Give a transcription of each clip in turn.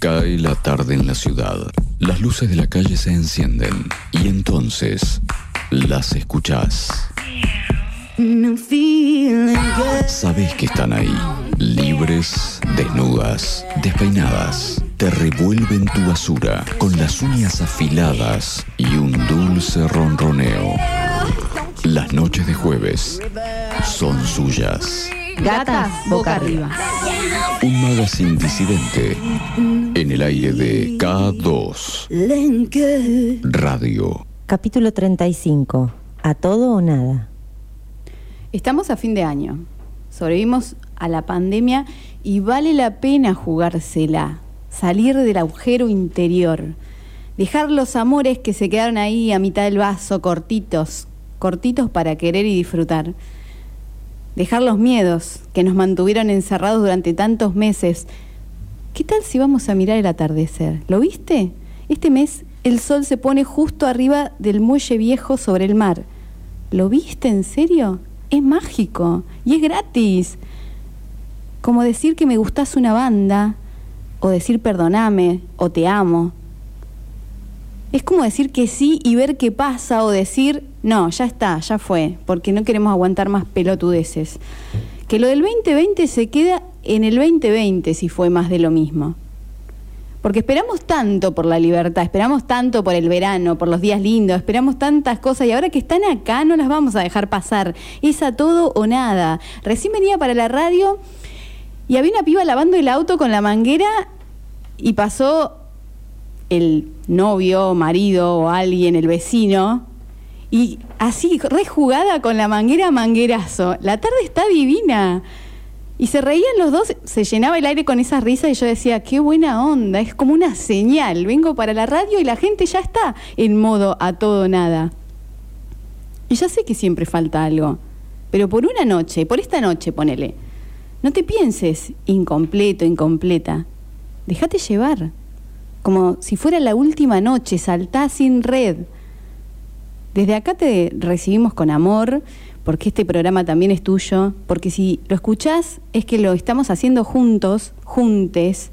Cae la tarde en la ciudad. Las luces de la calle se encienden y entonces las escuchás. Sabes que están ahí, libres, desnudas, despeinadas. Te revuelven tu basura con las uñas afiladas y un dulce ronroneo. Las noches de jueves son suyas. Gatas boca arriba. Un magazine disidente en el aire de K2 Radio. Capítulo 35. A todo o nada. Estamos a fin de año. Sobrevivimos a la pandemia y vale la pena jugársela, salir del agujero interior, dejar los amores que se quedaron ahí a mitad del vaso, cortitos, cortitos para querer y disfrutar. Dejar los miedos que nos mantuvieron encerrados durante tantos meses. ¿Qué tal si vamos a mirar el atardecer? ¿Lo viste? Este mes el sol se pone justo arriba del muelle viejo sobre el mar. ¿Lo viste en serio? Es mágico y es gratis. Como decir que me gustas una banda, o decir perdoname, o te amo. Es como decir que sí y ver qué pasa, o decir no, ya está, ya fue, porque no queremos aguantar más pelotudeces. Que lo del 2020 se queda en el 2020 si fue más de lo mismo. Porque esperamos tanto por la libertad, esperamos tanto por el verano, por los días lindos, esperamos tantas cosas y ahora que están acá no las vamos a dejar pasar. Es a todo o nada. Recién venía para la radio y había una piba lavando el auto con la manguera y pasó el novio, marido o alguien, el vecino, y así, rejugada con la manguera manguerazo. La tarde está divina. Y se reían los dos, se llenaba el aire con esa risa y yo decía, qué buena onda, es como una señal. Vengo para la radio y la gente ya está en modo a todo nada. Y ya sé que siempre falta algo, pero por una noche, por esta noche, ponele. No te pienses incompleto, incompleta. Déjate llevar. Como si fuera la última noche, saltá sin red. Desde acá te recibimos con amor, porque este programa también es tuyo, porque si lo escuchás es que lo estamos haciendo juntos, juntes.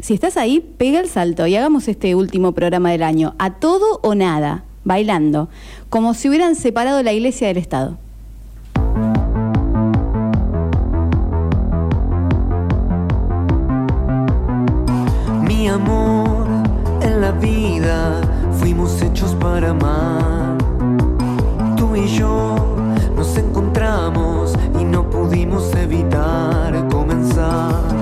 Si estás ahí, pega el salto y hagamos este último programa del año, a todo o nada, bailando, como si hubieran separado la iglesia del Estado. Mi amor en la vida fuimos hechos para amar. Tú y yo nos encontramos y no pudimos evitar comenzar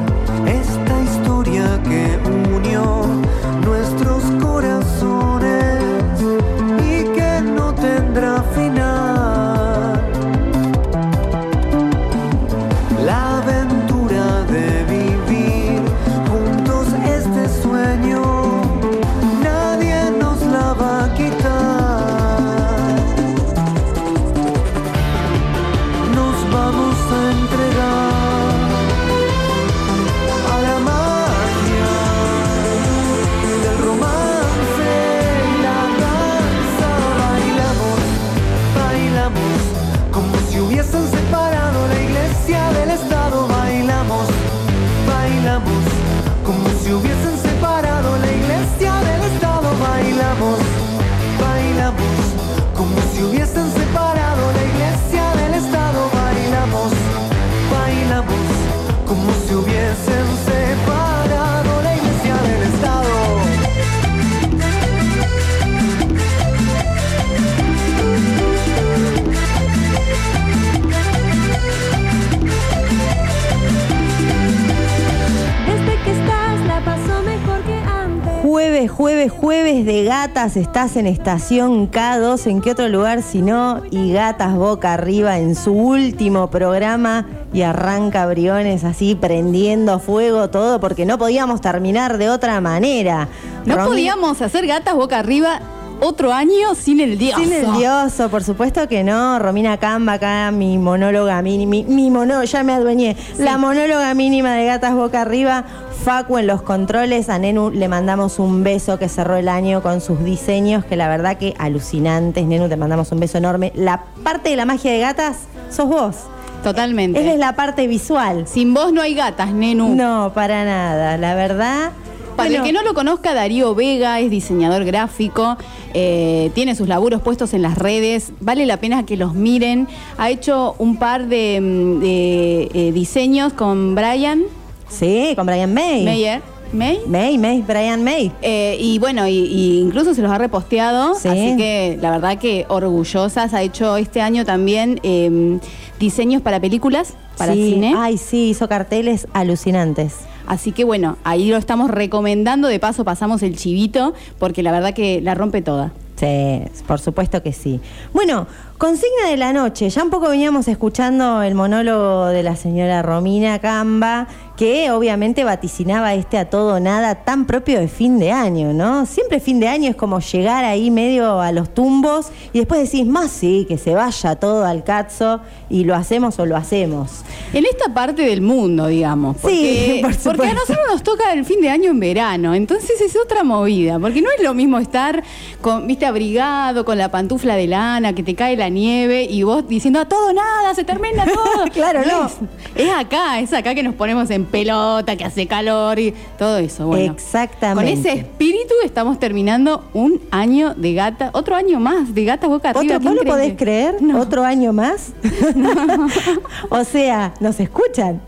Jueves, jueves, de gatas, estás en estación K2, ¿en qué otro lugar si no? Y gatas boca arriba en su último programa y arranca Briones así prendiendo fuego todo porque no podíamos terminar de otra manera. No Romy- podíamos hacer gatas boca arriba otro año sin el dioso. Sin el dioso, por supuesto que no. Romina Camba, acá mi monóloga mínima, mi, mi monó, ya me adueñé. La monóloga mínima de Gatas Boca Arriba. Facu en los controles, a Nenu le mandamos un beso que cerró el año con sus diseños, que la verdad que alucinantes. Nenu, te mandamos un beso enorme. La parte de la magia de gatas sos vos. Totalmente. Él es la parte visual. Sin vos no hay gatas, Nenu. No, para nada, la verdad. Para Bueno, el que no lo conozca, Darío Vega es diseñador gráfico, eh, tiene sus laburos puestos en las redes, vale la pena que los miren. Ha hecho un par de, mm, de, eh, diseños con Brian Sí, con Brian May. Mayer. ¿May? May, May, Brian May. Eh, y bueno, y, y incluso se los ha reposteado, Sí. así que la verdad que orgullosas. Ha hecho este año también eh, diseños para películas, para Sí, cine. Ay, sí, hizo carteles alucinantes. Así que bueno, ahí lo estamos recomendando. De paso pasamos el chivito, porque la verdad que la rompe toda. Sí, por supuesto que sí. Bueno, consigna de la noche. Ya un poco veníamos escuchando el monólogo de la señora Romina Camba, que obviamente vaticinaba este a todo nada tan propio de fin de año, ¿no? Siempre fin de año es como llegar ahí medio a los tumbos y después decís, más sí, que se vaya todo al cazzo y lo hacemos o lo hacemos. En esta parte del mundo, digamos. Porque, Sí, por porque a nosotros nos toca el fin de año en verano, entonces es otra movida, porque no es lo mismo estar con, viste, abrigado, con la pantufla de lana, que te cae la nieve y vos diciendo a todo nada, se termina todo. Claro, no. Es, es acá, es acá que nos ponemos en pelota, que hace calor y todo eso. Bueno, Exactamente. Con ese espíritu estamos terminando un año de gata, otro año más de gata boca arriba. ¿Otro, ¿Vos lo podés creer? No. ¿Otro año más? o sea, ¿nos escuchan?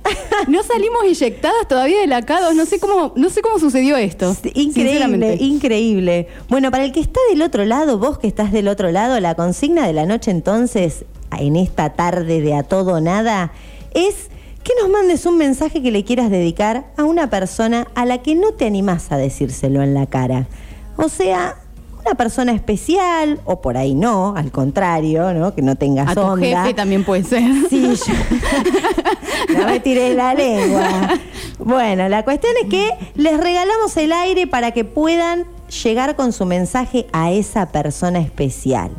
No salimos inyectadas todavía de la K2, no sé cómo, no sé cómo sucedió esto. Increíble, increíble. Bueno, para el que está del otro lado, vos que estás del otro lado, la consigna de la noche entonces, en esta tarde de a todo nada, es que nos mandes un mensaje que le quieras dedicar a una persona a la que no te animás a decírselo en la cara. O sea, una persona especial, o por ahí no, al contrario, ¿no? Que no tengas A tu onda. jefe también puede ser. Sí, yo- no me tiré la lengua. Bueno, la cuestión es que les regalamos el aire para que puedan llegar con su mensaje a esa persona especial.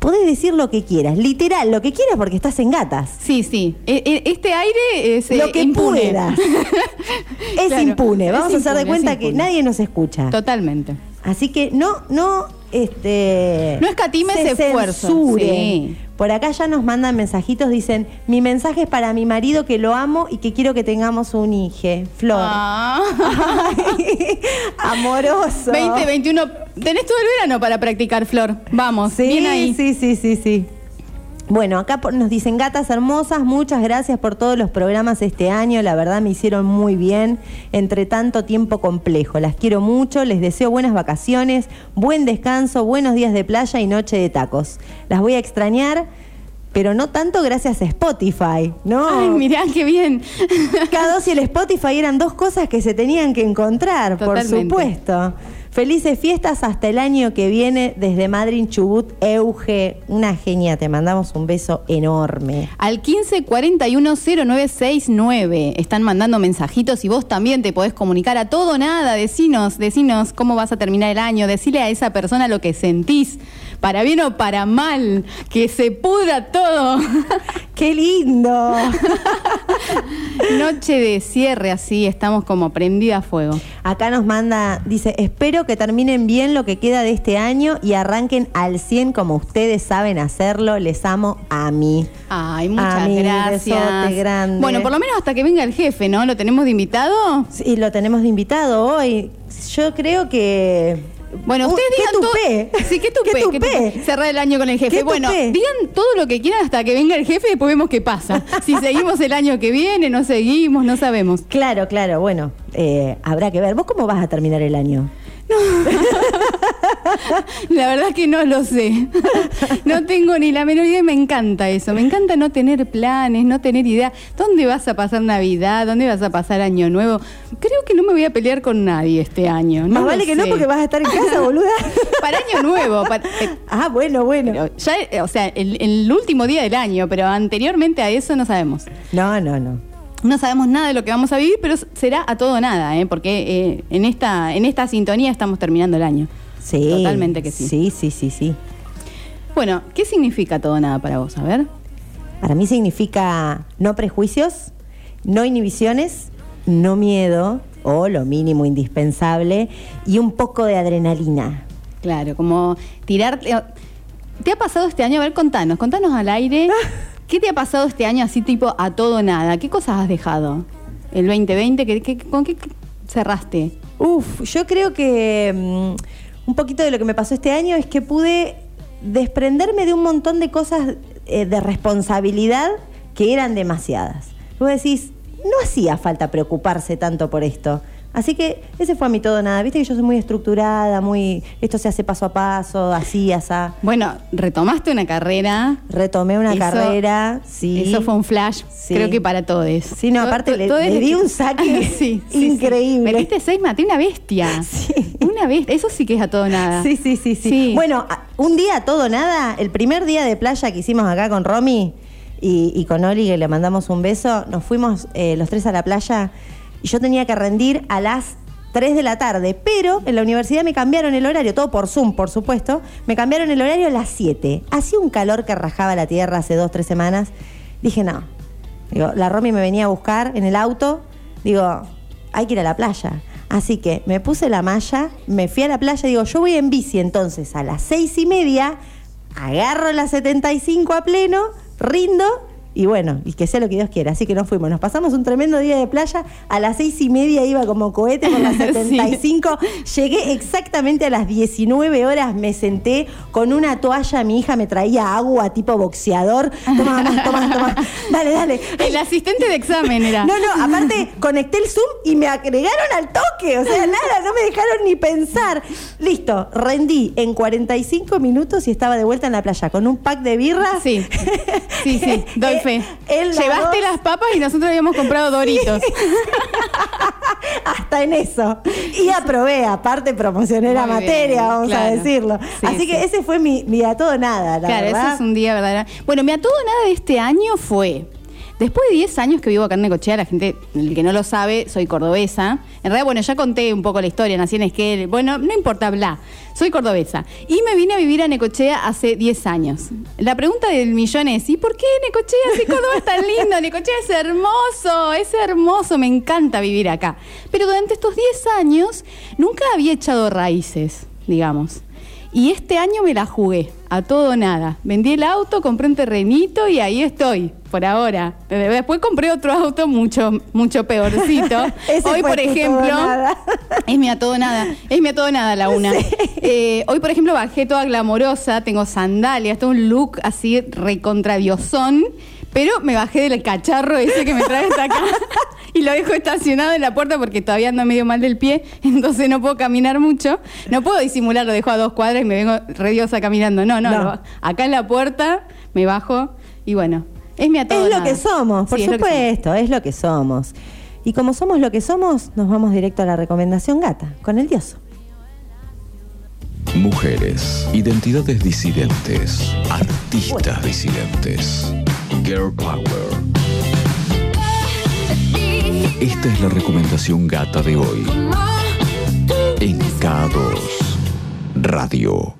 Podés decir lo que quieras, literal, lo que quieras porque estás en gatas. Sí, sí. E- e- Este aire es eh, lo que impune. puedas. es Claro, impune. Vamos es a hacer de impune, cuenta que nadie nos escucha. Totalmente. Así que no, no, este. No escatimes se esfuerzo, censuren. sí. Por acá ya nos mandan mensajitos, dicen, mi mensaje es para mi marido que lo amo y que quiero que tengamos un hijo. Flor. Ah. Ay, amoroso. 2021. Tenés todo el verano para practicar, Flor. Vamos, Sí, bien ahí. sí, sí, sí, sí. Bueno, acá nos dicen gatas hermosas, muchas gracias por todos los programas este año, la verdad me hicieron muy bien entre tanto tiempo complejo. Las quiero mucho, les deseo buenas vacaciones, buen descanso, buenos días de playa y noche de tacos. Las voy a extrañar, pero no tanto gracias a Spotify, ¿no? Ay, mirá, qué bien. K2 y el Spotify eran dos cosas que se tenían que encontrar, Totalmente. por supuesto. Felices fiestas hasta el año que viene desde Madrid, Chubut, Euge. Una genia, te mandamos un beso enorme. Al 15 41 0969 están mandando mensajitos y vos también te podés comunicar a todo nada. Decinos, decinos cómo vas a terminar el año. Decile a esa persona lo que sentís, para bien o para mal, que se pudra todo. ¡Qué lindo! Noche de cierre, así estamos como prendida a fuego. Acá nos manda, dice, espero que terminen bien lo que queda de este año y arranquen al 100 como ustedes saben hacerlo. Les amo a mí. Ay, muchas A mí, gracias. grande. Bueno, por lo menos hasta que venga el jefe, ¿no? ¿Lo tenemos de invitado? Y lo tenemos de invitado hoy. Yo creo que... Bueno, ustedes ¿qué digan todo. tupé? Sí, qué tupé. ¿Qué qué tupé? Cerrar el año con el jefe. ¿Qué Bueno, tupé? digan todo lo que quieran hasta que venga el jefe y después vemos qué pasa. si seguimos el año que viene, no seguimos, no sabemos. Claro, claro, bueno, eh, habrá que ver. ¿Vos cómo vas a terminar el año? La verdad que no lo sé. No tengo ni la menor idea y me encanta eso. Me encanta no tener planes, no tener idea. ¿Dónde vas a pasar Navidad? ¿Dónde vas a pasar Año Nuevo? Creo que no me voy a pelear con nadie este año. No Más lo vale que no porque vas a estar en casa, boluda. Para Año Nuevo. para- eh, ah, bueno, bueno. ya, eh, o sea, el, el último día del año, pero anteriormente a eso no sabemos. No, no, no. No sabemos nada de lo que vamos a vivir, pero será a todo nada, ¿eh? porque eh, en, esta, en esta sintonía estamos terminando el año. Sí. Totalmente que sí. Sí, sí, sí, sí. Bueno, ¿qué significa todo o nada para vos? A ver. Para mí significa no prejuicios, no inhibiciones, no miedo, o lo mínimo indispensable, y un poco de adrenalina. Claro, como tirar... ¿Te ha pasado este año? A ver, contanos, contanos al aire. ¿Qué te ha pasado este año así tipo a todo o nada? ¿Qué cosas has dejado? El 2020, ¿qué, qué- con qué cerraste? Uf, yo creo que mm, un poquito de lo que me pasó este año es que pude desprenderme de un montón de cosas eh, de responsabilidad que eran demasiadas. Vos decís, no hacía falta preocuparse tanto por esto. Así que ese fue a mi todo nada. Viste que yo soy muy estructurada, muy. Esto se hace paso a paso, así, asá. Bueno, retomaste una carrera. Retomé una Eso- carrera, sí. Eso fue un flash, Sí. creo que para todos. Sí, no, aparte le- le di un saque increíble. Metiste seis, maté una bestia. Sí. Una bestia. Eso sí que es a todo nada. Sí, sí, sí, sí. Sí. Bueno, a- un día todo nada, el primer día de playa que hicimos acá con Romy y, y con Oli, que le mandamos un beso, nos fuimos eh, los tres a la playa y yo tenía que rendir a las 3 de la tarde, pero en la universidad me cambiaron el horario, todo por Zoom, por supuesto, me cambiaron el horario a las 7. Hacía un calor que rajaba la tierra hace dos, tres semanas. Dije, no. Digo, la Romy me venía a buscar en el auto, digo, hay que ir a la playa. Así que me puse la malla, me fui a la playa, digo, yo voy en bici entonces a las seis y media, agarro la 75 a pleno, rindo y bueno, y que sea lo que Dios quiera. Así que nos fuimos, nos pasamos un tremendo día de playa, a las seis y media iba como cohete por las Sí. 75, llegué exactamente a las 19 horas, me senté con una toalla, mi hija me traía agua tipo boxeador, toma, toma, toma, toma, dale, dale. El asistente de examen era. No, no, aparte conecté el Zoom y me agregaron al toque. O sea, nada, no me dejaron ni pensar. Listo, rendí en 45 minutos y estaba de vuelta en la playa con un pack de birras. Sí, sí, sí, doy Fe. él la Llevaste dos- las papas y nosotros habíamos comprado doritos. Hasta en eso. Y aprobé, aparte promocioné la materia, vamos a claro. decirlo. Sí, Así que ese fue mi, mi a todo nada, la claro, verdad. eso es un día verdadero. Bueno, mi a todo nada de este año fue. Después de 10 años que vivo acá en Necochea, la gente, el que no lo sabe, soy cordobesa. En realidad, bueno, ya conté un poco la historia, nací en Esquel. Bueno, no importa, bla. Soy cordobesa. Y me vine a vivir a Necochea hace 10 años. La pregunta del millón es, ¿y por qué Necochea si Córdoba es tan lindo? Necochea es hermoso, es hermoso, me encanta vivir acá. Pero durante estos 10 años nunca había echado raíces, digamos. Y este año me la jugué, a todo nada. Vendí el auto, compré un terrenito y ahí estoy, por ahora. Después compré otro auto mucho, mucho peorcito. Hoy, por ejemplo, es mi a todo nada, es mi a todo nada la una. Eh, hoy, por ejemplo, bajé toda glamorosa, tengo sandalias, tengo un look así recontradiosón, pero me bajé del cacharro ese que me trae hasta acá y lo dejo estacionado en la puerta porque todavía ando medio mal del pie, entonces no puedo caminar mucho. No puedo disimular, lo dejo a dos cuadras y me vengo rediosa caminando. No, no, acá en la puerta me bajo y bueno, es mi a todo Es lo nada. que somos, por Sí, es lo que somos. supuesto, es lo que somos. Y como somos lo que somos, nos vamos directo a la recomendación gata, con el dioso. Mujeres, identidades disidentes, artistas disidentes, girl power. Esta es la recomendación gata de hoy en K2 Radio.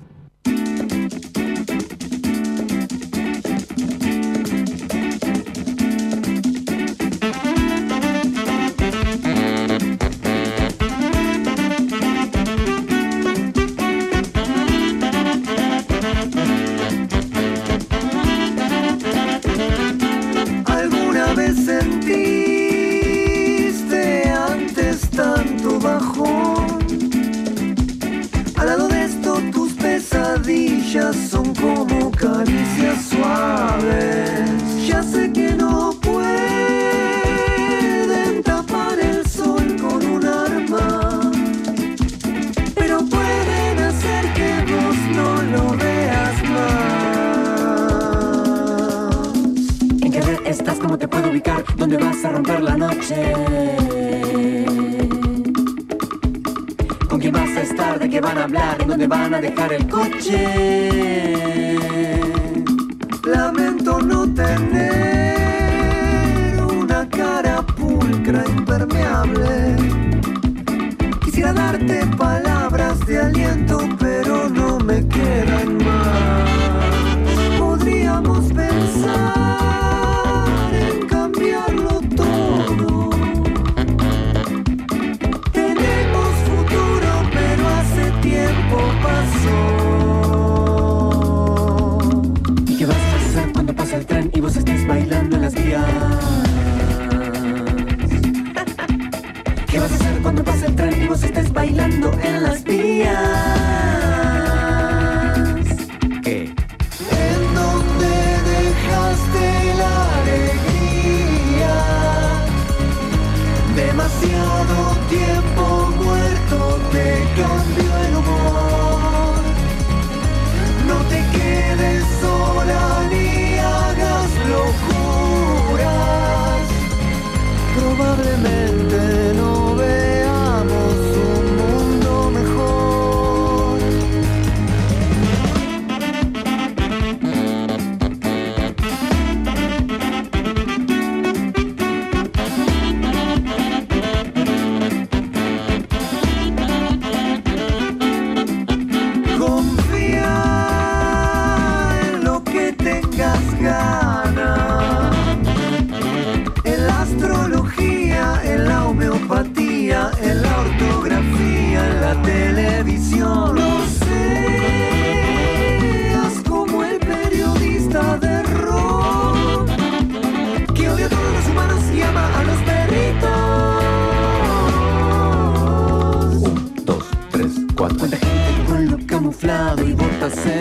No tener una cara pulcra impermeable. Quisiera darte palabras de aliento, pero no me quedan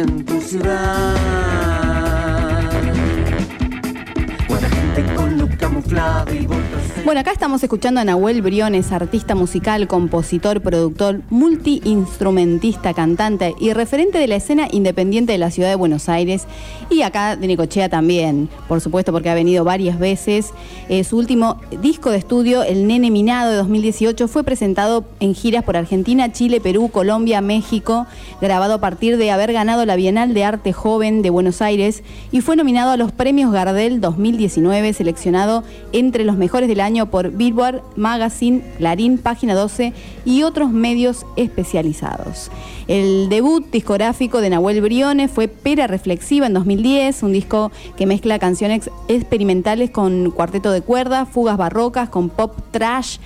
en tu ciudad? Bueno, acá estamos escuchando a Nahuel Briones, artista musical, compositor, productor, multiinstrumentista, cantante y referente de la escena independiente de la ciudad de Buenos Aires y acá de Necochea también, por supuesto porque ha venido varias veces. Eh, su último disco de estudio, El Nene Minado de 2018, fue presentado en giras por Argentina, Chile, Perú, Colombia, México, grabado a partir de haber ganado la Bienal de Arte Joven de Buenos Aires y fue nominado a los premios Gardel 2019, seleccionado entre los mejores del año por Billboard Magazine, Clarín, Página 12 y otros medios especializados. El debut discográfico de Nahuel Briones fue Pera Reflexiva en 2010, un disco que mezcla canciones experimentales con cuarteto de cuerdas, fugas barrocas, con pop trash,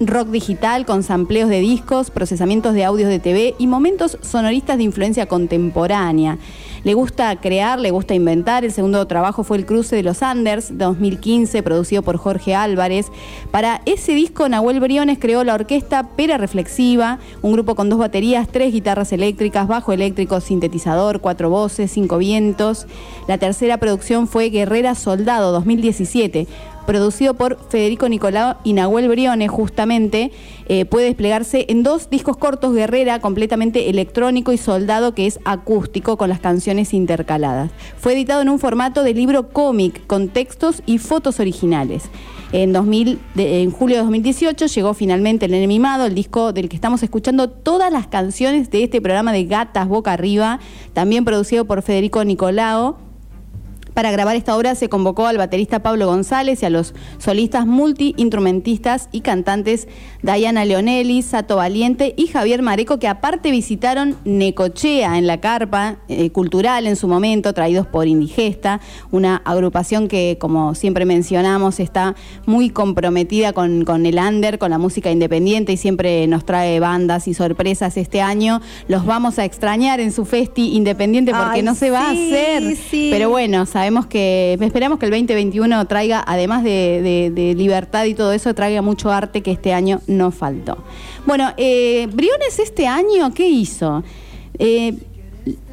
rock digital con sampleos de discos, procesamientos de audios de TV y momentos sonoristas de influencia contemporánea. Le gusta crear, le gusta inventar. El segundo trabajo fue El Cruce de los Anders, 2015, producido por Jorge Álvarez. Para ese disco, Nahuel Briones creó la orquesta Pera Reflexiva, un grupo con dos baterías, tres guitarras eléctricas, bajo eléctrico, sintetizador, cuatro voces, cinco vientos. La tercera producción fue Guerrera Soldado, 2017 producido por Federico Nicolau y Nahuel Briones, justamente, eh, puede desplegarse en dos discos cortos, Guerrera, completamente electrónico, y Soldado, que es acústico, con las canciones intercaladas. Fue editado en un formato de libro cómic, con textos y fotos originales. En, 2000, de- en julio de 2018 llegó finalmente El Nene Mimado, el disco del que estamos escuchando todas las canciones de este programa de Gatas Boca Arriba, también producido por Federico Nicolao. Para grabar esta obra se convocó al baterista Pablo González y a los solistas multi-instrumentistas y cantantes Diana Leonelli, Sato Valiente y Javier Mareco, que aparte visitaron Necochea en la carpa eh, cultural en su momento, traídos por Indigesta, una agrupación que, como siempre mencionamos, está muy comprometida con, con el under, con la música independiente y siempre nos trae bandas y sorpresas este año. Los vamos a extrañar en su festi independiente porque Ay, no se va a hacer. sí. Pero bueno, sabemos que, esperamos que el 2021 traiga, además de, libertad y todo eso, traiga mucho arte que este año no faltó. Bueno, eh, Briones este año, ¿qué hizo? Eh,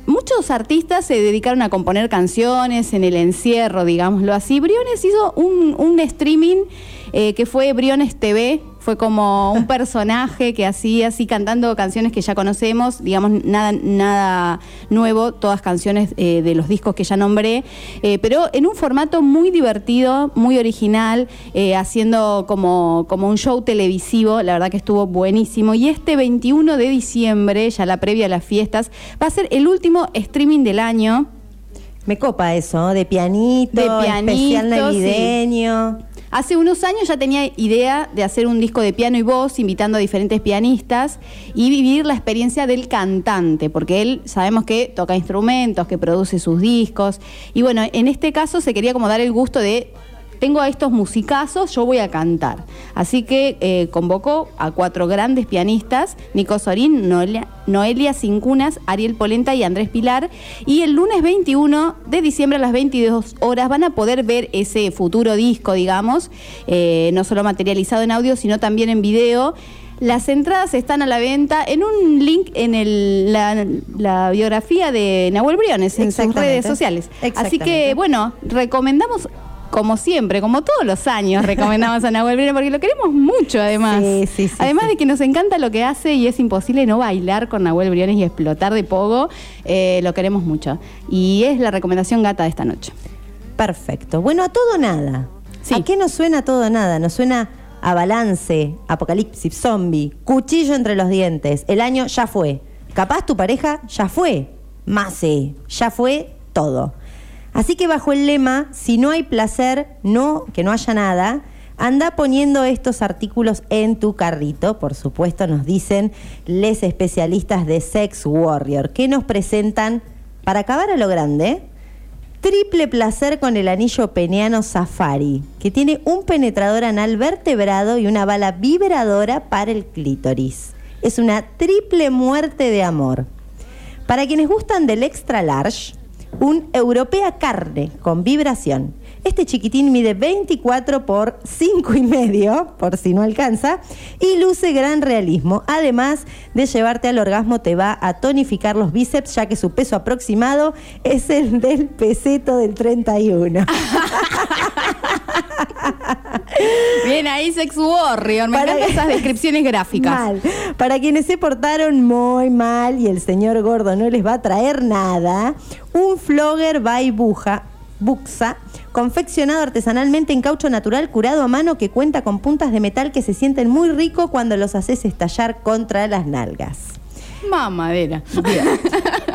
Muchos artistas se dedicaron a componer canciones en el encierro, digámoslo así. Briones hizo un streaming eh, que fue Briones TV, fue como un personaje que hacía así cantando canciones que ya conocemos, digamos, nada, nada nuevo, todas canciones eh, de los discos que ya nombré, eh, pero en un formato muy divertido, muy original, eh, haciendo como, como un show televisivo, la verdad que estuvo buenísimo. Y este 21 de diciembre, ya la previa a las fiestas, va a ser el último streaming del año. Me copa eso, de pianito, De pianito, especial sí. Hace unos años ya tenía idea de hacer un disco de piano y voz, invitando a diferentes pianistas y vivir la experiencia del cantante, porque él sabemos que toca instrumentos, que produce sus discos. Y bueno, en este caso se quería como dar el gusto de. Tengo a estos musicazos, yo voy a cantar. Así que eh, convocó a cuatro grandes pianistas, Nico Sorín, Noelia, Noelia Cincunas, Ariel Polenta y Andrés Pilar. Y el lunes 21 de diciembre a las 22 horas van a poder ver ese futuro disco, digamos, eh, no solo materializado en audio, sino también en video. Las entradas están a la venta en un link en el- la, la biografía de Nahuel Briones en sus redes sociales. Así que, bueno, recomendamos, como siempre, como todos los años, recomendamos a Nahuel Briones porque lo queremos mucho, además. Sí, sí, sí, además de que nos encanta lo que hace y es imposible no bailar con Nahuel Briones y explotar de pogo, eh, lo queremos mucho. Y es la recomendación gata de esta noche. Perfecto. Bueno, a todo nada. Sí. ¿A qué nos suena todo nada? Nos suena a balance, apocalipsis, zombie, cuchillo entre los dientes. El año ya fue. Capaz tu pareja ya fue. Mase, ya fue todo. Así que bajo el lema, si no hay placer, no, que no haya nada, anda poniendo estos artículos en tu carrito. Por supuesto, nos dicen les especialistas de Sex Warrior, que nos presentan, para acabar a lo grande, Triple placer con el anillo peniano Safari, que tiene un penetrador anal vertebrado y una bala vibradora para el clítoris. Es una triple muerte de amor. Para quienes gustan del extra large, un europea carne con vibración. Este chiquitín mide 24 por 5 y medio, por si no alcanza, y luce gran realismo. Además de llevarte al orgasmo, te va a tonificar los bíceps, ya que su peso aproximado es el del peseto del 31. Bien ahí, Sex Warrior. Me Para- encantan esas descripciones gráficas. Mal. Para quienes se portaron muy mal y el señor gordo no les va a traer nada, un flogger by buja, buxa, confeccionado artesanalmente en caucho natural curado a mano que cuenta con puntas de metal que se sienten muy rico cuando los haces estallar contra las nalgas. Mamadera.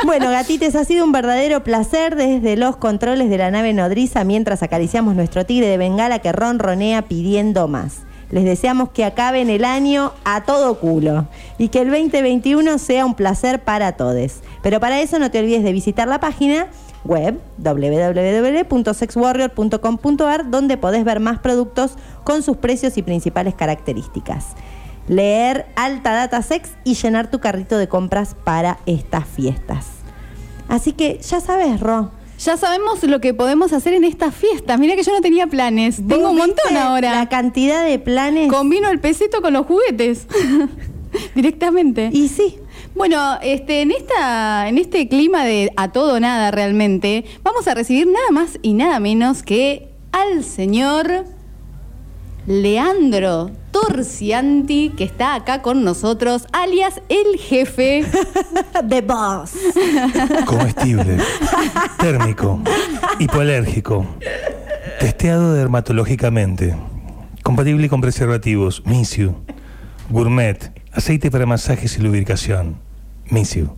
Bueno, gatites, ha sido un verdadero placer desde los controles de la nave nodriza mientras acariciamos nuestro tigre de Bengala que ronronea pidiendo más. Les deseamos que acaben el año a todo culo y que el 2021 sea un placer para todos. Pero para eso no te olvides de visitar la página web www.sexwarrior.com.ar donde podés ver más productos con sus precios y principales características leer Alta Data Sex y llenar tu carrito de compras para estas fiestas. Así que ya sabes, Ro. Ya sabemos lo que podemos hacer en estas fiestas. Mira que yo no tenía planes. Tengo ¿Vos un montón ahora. La cantidad de planes. Combino el peseto con los juguetes. Directamente. Y sí, Bueno, este, en, esta, en este clima de a todo nada realmente, vamos a recibir nada más y nada menos que al señor Leandro Torcianti, que está acá con nosotros, alias el jefe. The Boss. Comestible, térmico, hipoalérgico, testeado dermatológicamente, compatible con preservativos, Misiu, gourmet, aceite para masajes y lubricación, Misiu.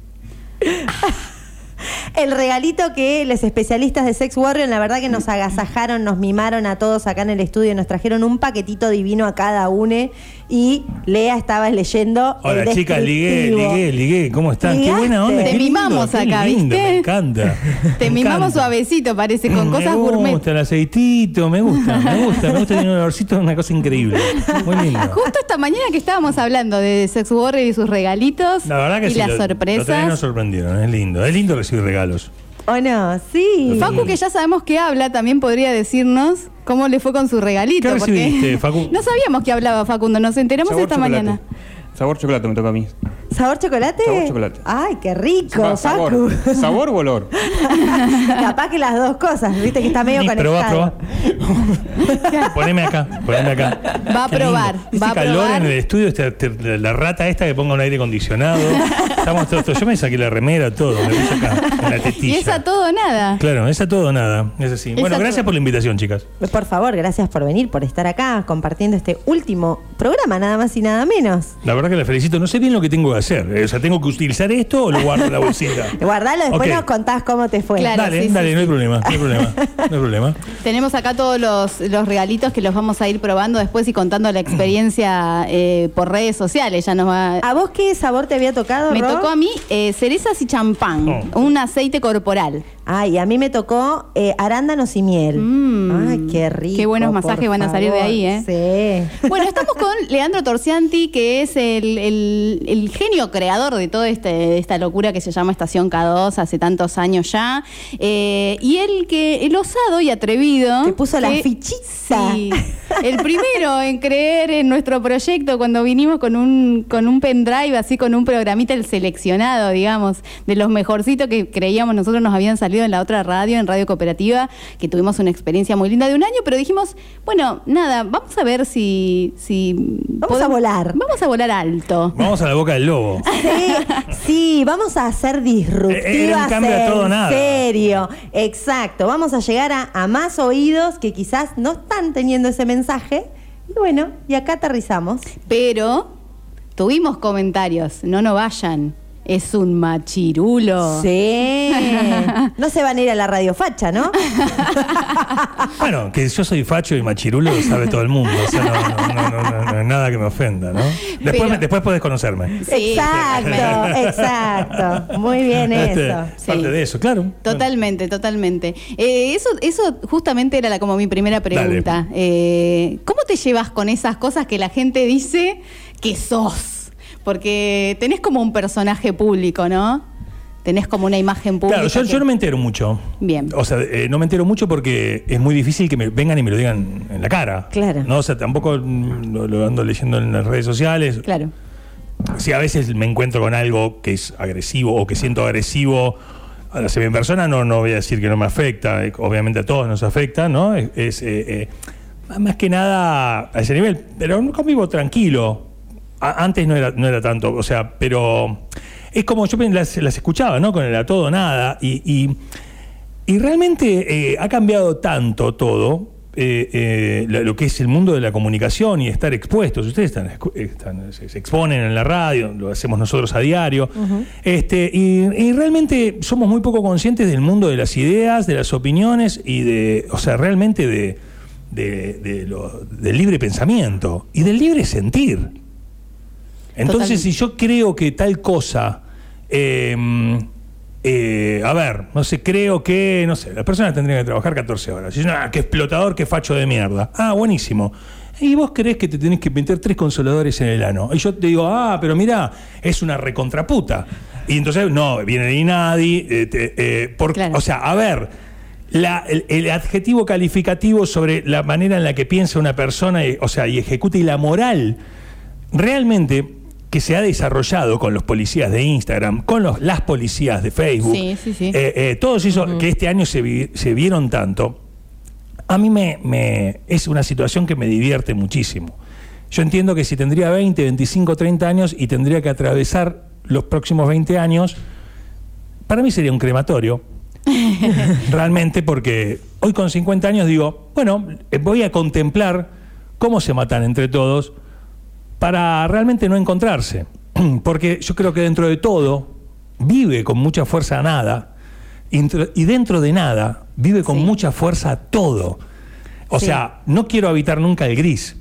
El regalito que los especialistas de Sex Warrior, la verdad que nos agasajaron, nos mimaron a todos acá en el estudio, nos trajeron un paquetito divino a cada une y Lea estaba leyendo. Hola el chicas, ligué, ligué, ligué, ¿cómo están? Qué buena onda. Ligaste. qué Te lindo, mimamos qué acá, lindo, ¿viste? Me encanta. Te me mimamos encanta. suavecito, parece, con cosas me gourmet. gusta el aceitito, me gusta, me gusta, me gusta tener un olorcito, es una cosa increíble. Muy lindo. Justo esta mañana que estábamos hablando de Sex Warrior y sus regalitos La verdad que y sí, las lo- sorpresas. nos sorprendieron, es lindo. Es lindo recibir regalos. ¿O no? Sí. Facu, que ya sabemos que habla, también podría decirnos cómo le fue con su regalito. ¿Qué recibiste? No sabíamos que hablaba Facundo, nos enteramos Sabor esta chocolate. mañana. Sabor chocolate me toca a mí. ¿Sabor chocolate? Sabor chocolate. Ay, qué rico, Va, Facu. sabor. ¿Sabor o olor? Capaz que las dos cosas, viste que está medio Ni probá, conectado. probá. poneme acá, poneme acá. Va a Qué probar, lindo. Este va calor probar. en el estudio, esta- te- la rata esta que ponga un aire acondicionado. Estamos todos, todos- yo me saqué la remera, todo, me puse acá, en la Y es a todo nada. Claro, es a todo nada, es así. Es Bueno, gracias todo. por la invitación, chicas. Por favor, gracias por venir, por estar acá compartiendo este último programa, nada más y nada menos. La verdad que la felicito. No sé bien lo que tengo que hacer. O sea, ¿tengo que utilizar esto o lo guardo en la bolsita? Guardalo, después nos contás cómo te fue. Claro. dale, sí, dale, sí. no hay problema, no hay problema. No hay problema. Tenemos acá todos los, los regalitos que los vamos a ir probando después y contando la experiencia eh, por redes sociales. Ya nos va. ¿A vos qué sabor te había tocado, Me Ro? tocó a mí eh, cerezas y champán, Oh. un aceite corporal. Ay, a mí me tocó eh, arándanos y miel. Mm. Ay, qué rico. Qué buenos masajes van a salir de ahí, ¿eh? Sí. Bueno, estamos con Leandro Torcianti, que es el, el- el genio creador de toda este, esta locura que se llama Estación K2 hace tantos años ya. Eh, y él que, el osado y atrevido. Te puso la que- fichita. Sí, el primero en creer en nuestro proyecto cuando vinimos con un, con un pendrive, así con un programita, el seleccionado, digamos, de los mejorcitos que creíamos nosotros nos habían salido en la otra radio, en Radio Cooperativa, que tuvimos una experiencia muy linda de un año, pero dijimos, bueno, nada, vamos a ver si... si Vamos a volar. Vamos a volar alto. Vamos a la boca del lobo. Sí, sí, vamos a ser disruptivas. Era un cambio a todo o nada. En serio, exacto. Vamos a llegar a, a más oídos que quizás no están teniendo ese mensaje. Y bueno, y acá aterrizamos. Pero tuvimos comentarios, no no vayan, es un machirulo. Sí. No se van a ir a la radio facha, ¿no? Bueno, que yo soy facho y machirulo lo sabe todo el mundo. O sea, no, no, no, no, no, no es nada que me ofenda, ¿no? Después, Pero- me- después podés conocerme. Sí, exacto, exacto. Muy bien Este, eso. Parte Sí. de eso, claro. Totalmente, totalmente. Eh, eso, eso justamente era la, como mi primera pregunta. Eh, ¿Cómo te llevas con esas cosas que la gente dice que sos? Porque tenés como un personaje público, ¿no? Tenés como una imagen pública. Claro, yo, que- yo no me entero mucho. Bien. O sea, eh, no me entero mucho porque es muy difícil que me vengan y me lo digan en la cara. Claro. No, o sea, tampoco mm, lo, lo ando leyendo en las redes sociales. Claro. Si a veces me encuentro con algo que es agresivo o que siento agresivo hacia mi persona, no, no voy a decir que no me afecta. eh, Obviamente a todos nos afecta, ¿no? Es, es, eh, eh, más que nada a ese nivel. Pero conmigo tranquilo. A- antes no era, no era tanto, o sea, pero es como yo las, las escuchaba, ¿no? Con el a todo nada. Y, y, y realmente eh, ha cambiado tanto todo, eh, eh, lo, que es el mundo de la comunicación y estar expuestos. Ustedes están, excu- están- se, se exponen en la radio, lo hacemos nosotros a diario. este, y, y realmente somos muy poco conscientes del mundo de las ideas, de las opiniones y de, o sea, realmente de, de- de lo- del libre pensamiento y del libre sentir. Entonces, Totalmente. si yo creo que tal cosa, eh, eh, a ver, no sé, creo que, no sé, las personas tendrían que trabajar 14 horas. Y dicen, ah, qué explotador, qué facho de mierda. Ah, buenísimo. Y vos creés que te tenés que meter tres consoladores en el ano. Y yo te digo, ah, pero mirá, es una recontraputa. Y entonces, no, viene de Inadi, eh, eh, Claro. o sea, a ver, la- el, el adjetivo calificativo sobre la manera en la que piensa una persona, y- o sea, y ejecuta y la moral realmente que se ha desarrollado con los policías de Instagram, con los, las policías de Facebook, Sí, sí, sí. eh, eh, todos esos que este año se, vi- se vieron tanto, a mí me, me- es una situación que me divierte muchísimo. Yo entiendo que si tendría 20, 25, 30 años y tendría que atravesar los próximos 20 años, para mí sería un crematorio. Realmente, porque hoy con 50 años digo, bueno, eh, voy a contemplar cómo se matan entre todos para realmente no encontrarse. Porque yo creo que dentro de todo vive con mucha fuerza nada y dentro de nada vive con Sí. mucha fuerza todo. O Sí. sea, no quiero habitar nunca el gris.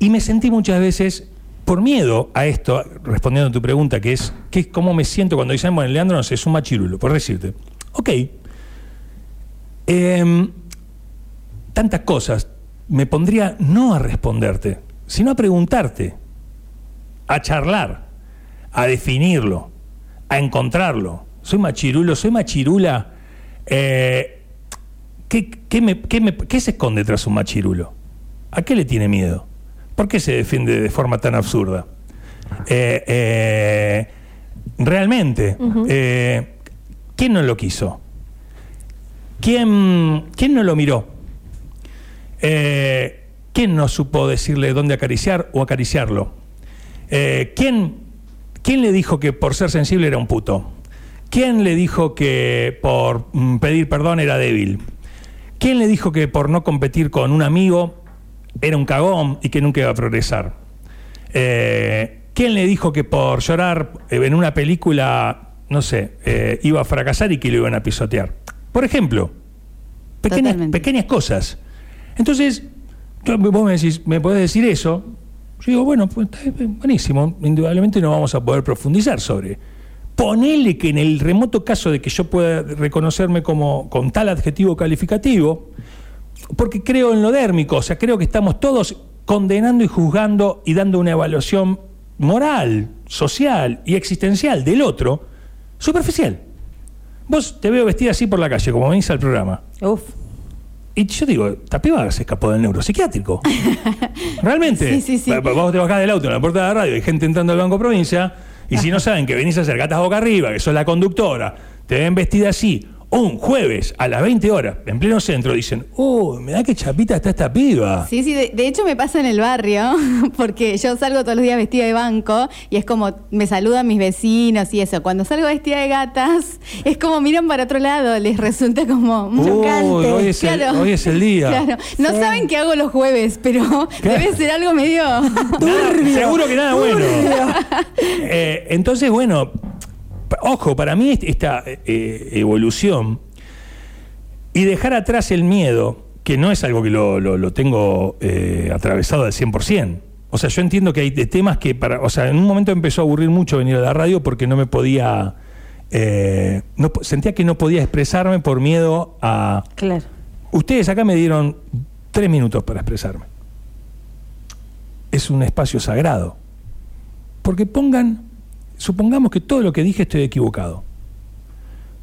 Y me sentí muchas veces por miedo a esto, respondiendo a tu pregunta, que es, que es cómo me siento cuando dicen, bueno, Leandro no sé, es un machirulo, por decirte. Ok. Em, tantas cosas, me pondría no a responderte, sino a preguntarte, a charlar, a definirlo, a encontrarlo. Soy machirulo, soy machirula. eh, ¿qué, qué me- qué me- qué se esconde tras un machirulo? ¿A qué le tiene miedo? ¿Por qué se defiende de forma tan absurda? Eh, eh, realmente, eh, ¿quién no lo quiso? ¿Quién, quién no lo miró? ¿Quién no supo decirle dónde acariciar o acariciarlo? Eh, ¿quién, ¿Quién le dijo que por ser sensible era un puto? ¿Quién le dijo que por mm, pedir perdón era débil? ¿Quién le dijo que por no competir con un amigo era un cagón y que nunca iba a progresar? Eh, ¿Quién le dijo que por llorar eh, en una película, no sé, eh, iba a fracasar y que lo iban a pisotear? Por ejemplo, pequeñas, pequeñas cosas. Entonces, vos me decís, ¿me podés decir eso? Yo digo, bueno, pues buenísimo. Indudablemente no vamos a poder profundizar sobre. Ponele que en el remoto caso de que yo pueda reconocerme como con tal adjetivo calificativo, porque creo en lo dérmico, o sea, creo que estamos todos condenando y juzgando y dando una evaluación moral, social y existencial del otro, superficial. Vos te veo vestida así por la calle, como venís al programa. Uf. Y yo digo, esta piba se escapó del neuropsiquiátrico. Realmente. Sí, sí, sí. Vos te bajás del auto en la puerta de la radio, hay gente entrando al Banco Provincia, y si no saben que venís a hacer gatas boca arriba, que sos la conductora, te ven vestida así, un jueves a las 20 horas, en pleno centro, dicen, oh, me da que chapita está esta piba. Sí, sí, de, de hecho me pasa en el barrio, porque yo salgo todos los días vestida de banco y es como me saludan mis vecinos y eso. Cuando salgo vestida de gatas, es como miran para otro lado, les resulta como Uy, chocante. hoy, es el, Claro. hoy es el día. Claro, no Sí. saben qué hago los jueves, pero debe ser algo medio. Seguro que nada bueno. Eh, entonces, bueno, ojo, para mí est- esta eh, evolución y dejar atrás el miedo, que no es algo que lo, lo- lo tengo eh, atravesado al 100%. O sea, yo entiendo que hay temas que para... O sea, en un momento empezó a aburrir mucho venir a la radio porque no me podía... eh, no sentía que no podía expresarme por miedo a... Claro. Ustedes acá me dieron tres minutos para expresarme. Es un espacio sagrado. Porque pongan, supongamos que todo lo que dije estoy equivocado,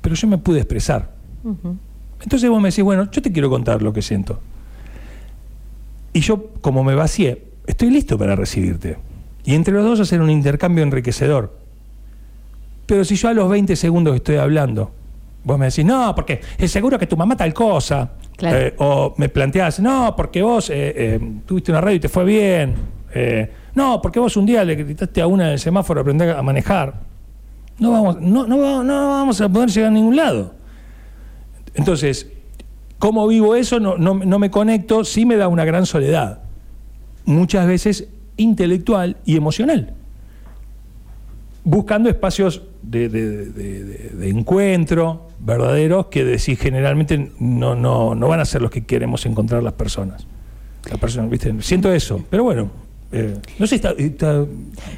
pero yo me pude expresar. Entonces vos me decís, bueno, yo te quiero contar lo que siento. Y yo, como me vacié, estoy listo para recibirte. Y entre los dos hacer un intercambio enriquecedor. Pero si yo a los 20 segundos estoy hablando, vos me decís, no, porque es seguro que tu mamá tal cosa. Claro. Eh, o me planteás, no, porque vos eh, eh, tuviste una radio y te fue bien. Eh, no, porque vos un día le gritaste a una del semáforo a aprender a manejar. No vamos, no, no, no vamos a poder llegar a ningún lado. Entonces, ¿cómo vivo eso? No, no, no me conecto, sí me da una gran soledad. Muchas veces intelectual y emocional. Buscando espacios de encuentro verdaderos que decís generalmente no, no, no van a ser los que queremos encontrar las personas. Las personas, ¿viste? Siento eso, pero bueno, eh, no sé, está, está-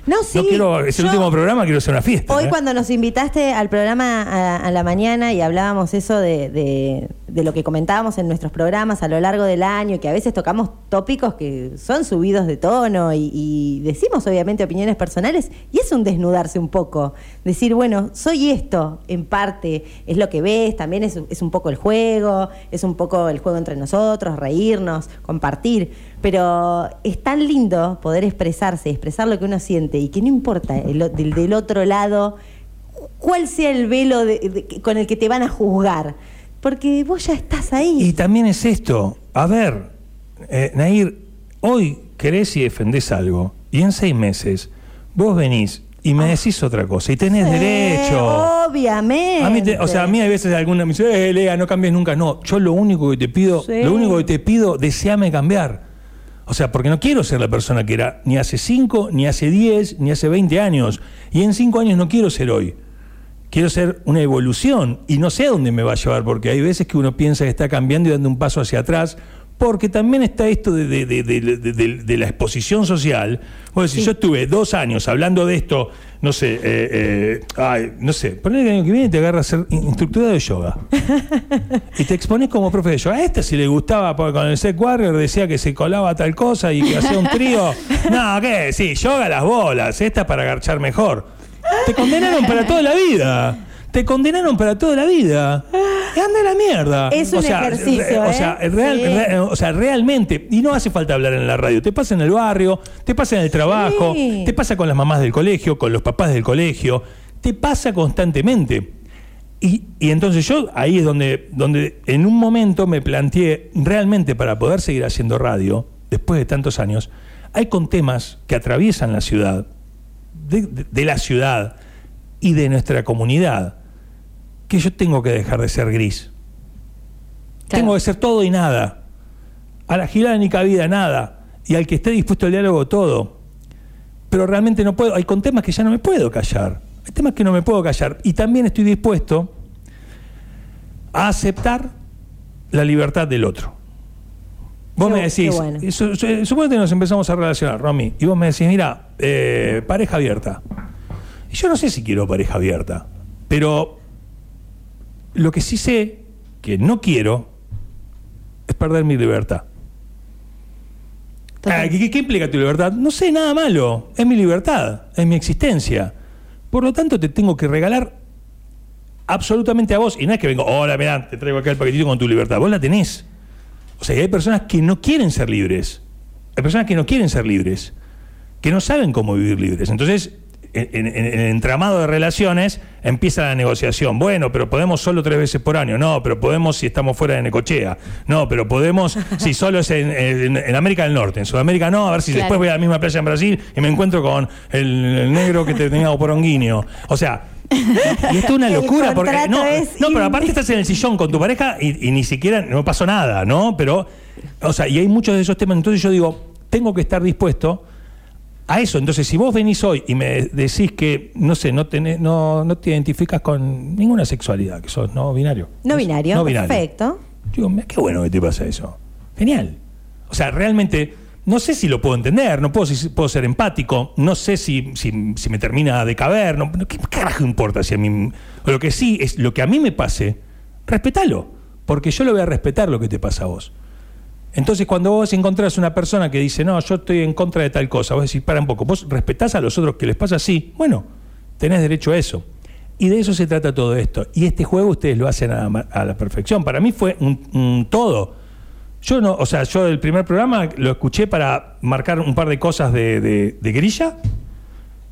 No, sí. quiero, es el yo- último programa, quiero hacer una fiesta. Hoy ¿eh? cuando nos invitaste al programa a, a la mañana y hablábamos eso de, de- de lo que comentábamos en nuestros programas a lo largo del año, que a veces tocamos tópicos que son subidos de tono y, y decimos obviamente opiniones personales y es un desnudarse un poco, decir, bueno, soy esto en parte, es lo que ves, también es, es un poco el juego, es un poco el juego entre nosotros, reírnos, compartir, pero es tan lindo poder expresarse, expresar lo que uno siente y que no importa el del, del otro lado cuál sea el velo de- de- con el que te van a juzgar, porque vos ya estás ahí. Y también es esto, a ver, eh, Nair, hoy querés y defendés algo, y en seis meses vos venís y me decís otra cosa, y tenés Ah. Sí, derecho. Obviamente. A mí te- o sea, a mí a veces alguna me dice, eh, Lea, no cambies nunca. No, yo lo único que te pido, Sí. lo único que te pido, deseame cambiar. O sea, porque no quiero ser la persona que era ni hace 5, ni hace 10, ni hace 20 años. Y en 5 años no quiero ser hoy. Quiero ser una evolución y no sé a dónde me va a llevar, porque hay veces que uno piensa que está cambiando y dando un paso hacia atrás, porque también está esto de, de- de- de- la exposición social. Bueno, si yo estuve dos años hablando de esto, no sé, eh, eh, ay, no sé, ponele que el año que viene te agarra a ser in- instructora de yoga. y te expones como profe de yoga. A este si le gustaba, porque con el Sec Warrior decía que se colaba tal cosa y que hacía un trío. No, ¿qué? Sí, yoga las bolas, esta es para agarchar mejor. Te condenaron para toda la vida. Te condenaron para toda la vida. Y anda a la mierda. Es un ejercicio, re- o ¿eh? sea, real- Sí. o sea, realmente, y no hace falta hablar en la radio, te pasa en el barrio, te pasa en el trabajo, Sí. te pasa con las mamás del colegio, con los papás del colegio, te pasa constantemente. Y, y entonces yo ahí es donde, donde en un momento me planteé realmente para poder seguir haciendo radio, después de tantos años, hay con temas que atraviesan la ciudad, de, de- de la ciudad y de nuestra comunidad, que yo tengo que dejar de ser gris. Claro. Tengo que ser todo y nada. A la gilada ni cabida nada. Y al que esté dispuesto al diálogo todo. Pero realmente no puedo. Hay con temas que ya no me puedo callar. Hay temas que no me puedo callar. Y también estoy dispuesto a aceptar la libertad del otro. Vos Qué me decís, bueno. su- su- suponete que nos empezamos a relacionar, Romy, y vos me decís, mira, eh, pareja abierta. Y yo no sé si quiero pareja abierta, pero lo que sí sé que no quiero es perder mi libertad. Ah, ¿qué, qué- implica tu libertad? No sé, nada malo. Es mi libertad, es mi existencia. Por lo tanto, te tengo que regalar absolutamente a vos. Y no es que vengo, hola, mirá, te traigo acá el paquetito con tu libertad. Vos la tenés. O sea, hay personas que no quieren ser libres. Hay personas que no quieren ser libres. Que no saben cómo vivir libres. Entonces, en, en- en el entramado de relaciones empieza la negociación. Bueno, pero podemos solo tres veces por año. No, pero podemos si estamos fuera de Necochea. No, pero podemos si solo es en, en- América del Norte. En Sudamérica no. A ver si Claro. después voy a la misma playa en Brasil y me encuentro con el, el negro que te tenía por onguinio. O sea. Y esto es una locura porque no, no, pero aparte estás en el sillón con tu pareja y, y ni siquiera no pasó nada, ¿no? Pero, o sea, y hay muchos de esos temas. Entonces yo digo, tengo que estar dispuesto a eso. Entonces, si vos venís hoy y me decís que, no sé, no, tenés, no, no te identificas con ninguna sexualidad, que sos no binario. No binario, No binario. perfecto. Digo, mira, qué bueno que te pasa eso. Genial. O sea, realmente, no sé si lo puedo entender, no puedo, si puedo ser empático, no sé si, si, si me termina de caber, no, ¿qué carajo importa si a mí... Lo que sí es, lo que a mí me pase, respetalo, porque yo lo voy a respetar lo que te pasa a vos. Entonces, cuando vos encontrás una persona que dice, no, yo estoy en contra de tal cosa, vos decís, para un poco, vos respetás a los otros que les pasa así, bueno, tenés derecho a eso. Y de eso se trata todo esto. Y este juego ustedes lo hacen a, la perfección. Para mí fue un, todo. Yo no, o sea, yo el primer programa lo escuché para marcar un par de cosas de, grilla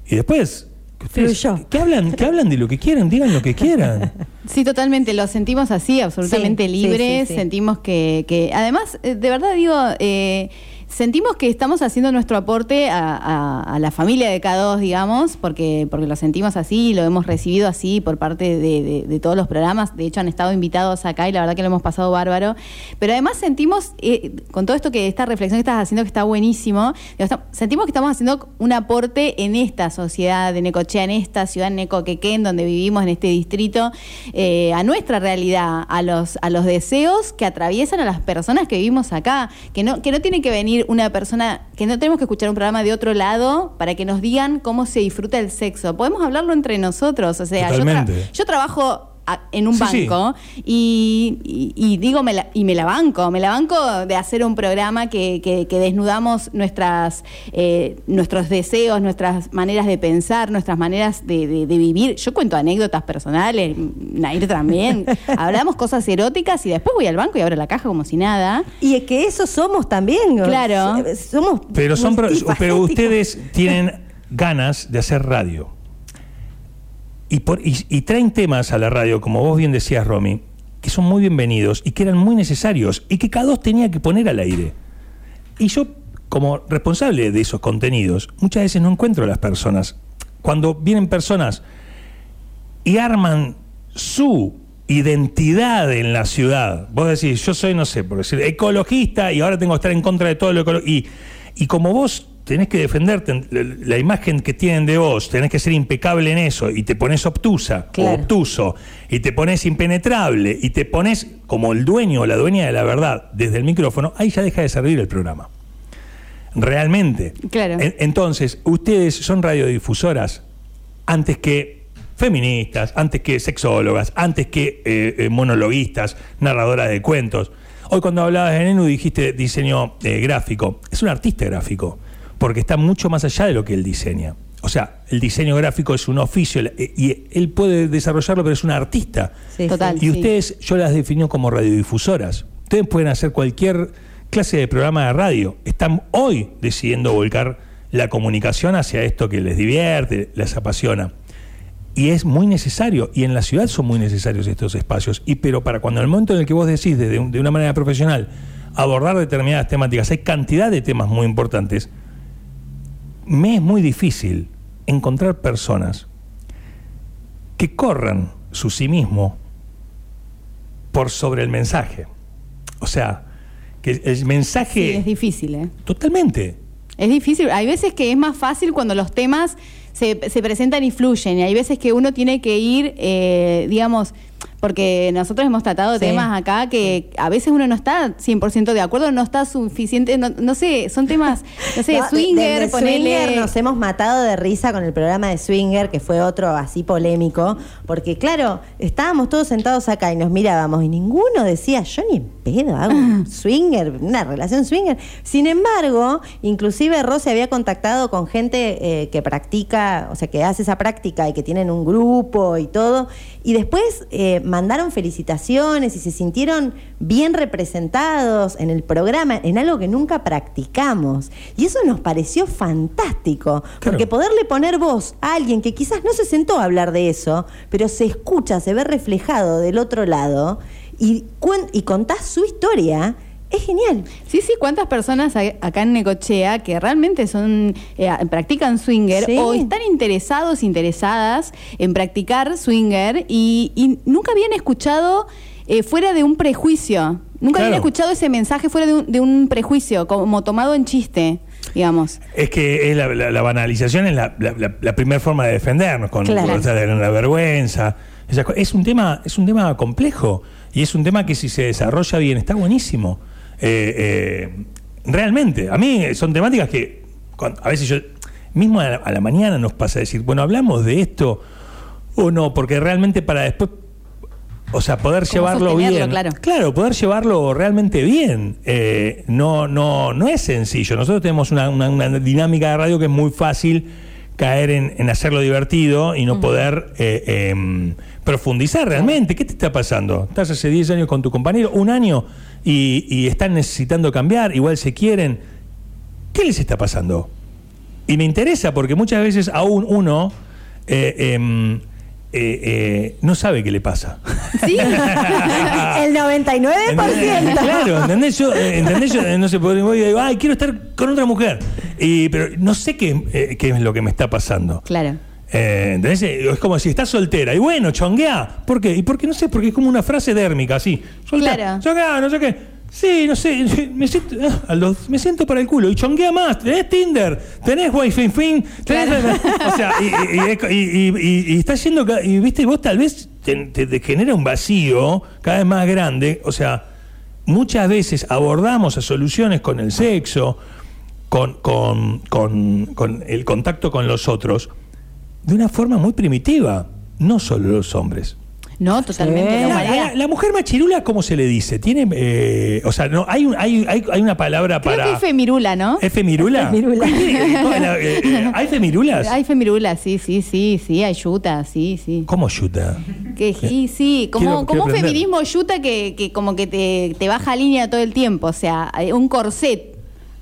y después ustedes Fluyó. que hablan, que hablan de lo que quieran, digan lo que quieran. Sí, totalmente, lo sentimos así, absolutamente Sí, libres, sí, sí. sentimos que, que- además, eh, de verdad digo, eh, sentimos que estamos haciendo nuestro aporte a, la familia de K2, digamos, porque, porque lo sentimos así, lo hemos recibido así por parte de, todos los programas, de hecho han estado invitados acá y la verdad que lo hemos pasado bárbaro, pero además sentimos, eh, con todo esto que esta reflexión que estás haciendo que está buenísimo, sentimos que estamos haciendo un aporte en esta sociedad de Necochea, en esta ciudad Necoquequén, donde vivimos en este distrito, eh, a nuestra realidad, a los, a los deseos que atraviesan a las personas que vivimos acá, que no, que no tiene que venir una persona, que no tenemos que escuchar un programa de otro lado para que nos digan cómo se disfruta el sexo. Podemos hablarlo entre nosotros, o sea, yo, tra- Totalmente. yo trabajo a- en un Sí, sí. banco y, y- y digo me la, y me la banco me la banco de hacer un programa que, que- que desnudamos nuestras eh, nuestros deseos nuestras maneras de pensar nuestras maneras de, de- de vivir yo cuento anécdotas personales Nair también hablamos cosas eróticas y después voy al banco y abro la caja como si nada Y es que eso somos también. Claro. Somos Pero, son, pero ustedes tienen ganas de hacer radio. Y, traen temas a la radio, como vos bien decías, Romy, que son muy bienvenidos y que eran muy necesarios y que cada dos tenía que poner al aire. Y yo, como responsable de esos contenidos, muchas veces no encuentro a las personas. Cuando vienen personas y arman su identidad en la ciudad. Vos decís, yo soy, no sé, por decir, ecologista y ahora tengo que estar en contra de todo lo ecológico. Y, y como vos tenés que defenderte, la, imagen que tienen de vos, tenés que ser impecable en eso y te pones obtusa o obtuso y te pones impenetrable y te pones como el dueño o la dueña de la verdad desde el micrófono, ahí ya deja de servir el programa. Realmente. Claro. En- entonces, ustedes son radiodifusoras antes que feministas, antes que sexólogas, antes que eh, eh, monologuistas, narradoras de cuentos. Hoy cuando hablabas de Nenu dijiste diseño eh, gráfico. Es un artista gráfico, porque está mucho más allá de lo que él diseña. O sea, el diseño gráfico es un oficio eh, y él puede desarrollarlo, pero es un artista. Sí, Total. Y sí. ustedes, yo las defino como radiodifusoras. Ustedes pueden hacer cualquier clase de programa de radio. Están hoy decidiendo volcar la comunicación hacia esto que les divierte, les apasiona. Y es muy necesario, y en la ciudad son muy necesarios estos espacios. Y pero para cuando el momento en el que vos decís de, un- de una manera profesional abordar determinadas temáticas, hay cantidad de temas muy importantes, me es muy difícil encontrar personas que corran su sí mismo por sobre el mensaje. O sea, que el Sí, mensaje es difícil ¿eh? totalmente. Es difícil. Hay veces que es más fácil cuando los temas se, se presentan y fluyen. Y hay veces que uno tiene que ir, eh, digamos, porque nosotros hemos tratado Sí. temas acá que a veces uno no está 100% de acuerdo, no está suficiente, no, no sé, son temas, no sé, No, de- swinger, de ponele- Swinger nos hemos matado de risa con el programa de Swinger, que fue otro así polémico, porque claro, estábamos todos sentados acá y nos mirábamos y ninguno decía, yo ni en pedo hago un swinger, una relación swinger. Sin embargo, inclusive Rosy había contactado con gente eh, que practica, o sea, que hace esa práctica y que tienen un grupo y todo, y después eh, mandaron felicitaciones y se sintieron bien representados en el programa, en algo que nunca practicamos. Y eso nos pareció fantástico, porque poderle poner voz a alguien que quizás no se sentó a hablar de eso, pero se escucha, se ve reflejado del otro lado y, y contás su historia, es genial. Sí, sí, ¿cuántas personas hay acá en Necochea que realmente son eh, practican swinger Sí. o están interesados, interesadas en practicar swinger y, y nunca habían escuchado eh, fuera de un prejuicio? Nunca habían escuchado ese mensaje fuera de un, de un prejuicio, como tomado en chiste, digamos. Es que es la, la- la banalización es la, la- la- la primera forma de defendernos, con, Claro. con la vergüenza. Es un, tema, es un tema complejo y es un tema que si se desarrolla bien está buenísimo. Eh, eh, realmente, a mí son temáticas que a veces yo, mismo a la, a la mañana nos pasa a decir, bueno, hablamos de esto o no, porque realmente para después o sea, poder llevarlo bien. claro. poder llevarlo realmente bien. Eh, no, no, no es sencillo. Nosotros tenemos una, una- una dinámica de radio que es muy fácil caer en, en hacerlo divertido y no poder eh, em, profundizar realmente. ¿Qué te está pasando? Estás hace 10 años con tu compañero, un año, y, y están necesitando cambiar, igual se quieren. ¿Qué les está pasando? Y me interesa porque muchas veces aún uno eh, em, eh, eh, no sabe qué le pasa. Sí. El 99%. Claro, ¿entendés? Yo, eh, ¿entendés? Yo, eh, no sé, por- voy digo, ay, quiero estar con otra mujer. Y, pero no sé qué, eh, qué es lo que me está pasando. Claro. Eh, ¿entendés? Es como si estás soltera. Y bueno, chonguea. ¿Por qué? Y porque no sé, porque es como una frase dérmica, así. Soltera. Claro. Chonguea, no sé qué. Sí, no sé, me siento, ah, los- me siento para el culo. Y chonguea más. Tenés Tinder, tenés Wi-Fi, fin, tenés. O sea, y, y- y- y- estás yendo. Y viste, vos tal vez te, te- te genera un vacío cada vez más grande. O sea, muchas veces abordamos a soluciones con el sexo, con, con, con- con el contacto con los otros, de una forma muy primitiva. No solo los hombres. No, totalmente. Sí. la La, mujer machirula, ¿cómo se le dice? Tiene, eh, o sea, no, hay, un- hay, hay, hay una palabra Creo para. que hay femirula, ¿no? ¿Es femirula? Eh, eh, ¿Hay femirulas? Hay femirula, sí, sí, sí, sí, hay yuta, sí, sí. ¿Cómo yuta? Que sí, sí, como, Quiero- como quiero un aprender. feminismo yuta que, que como que te, te baja línea todo el tiempo, o sea, un corset,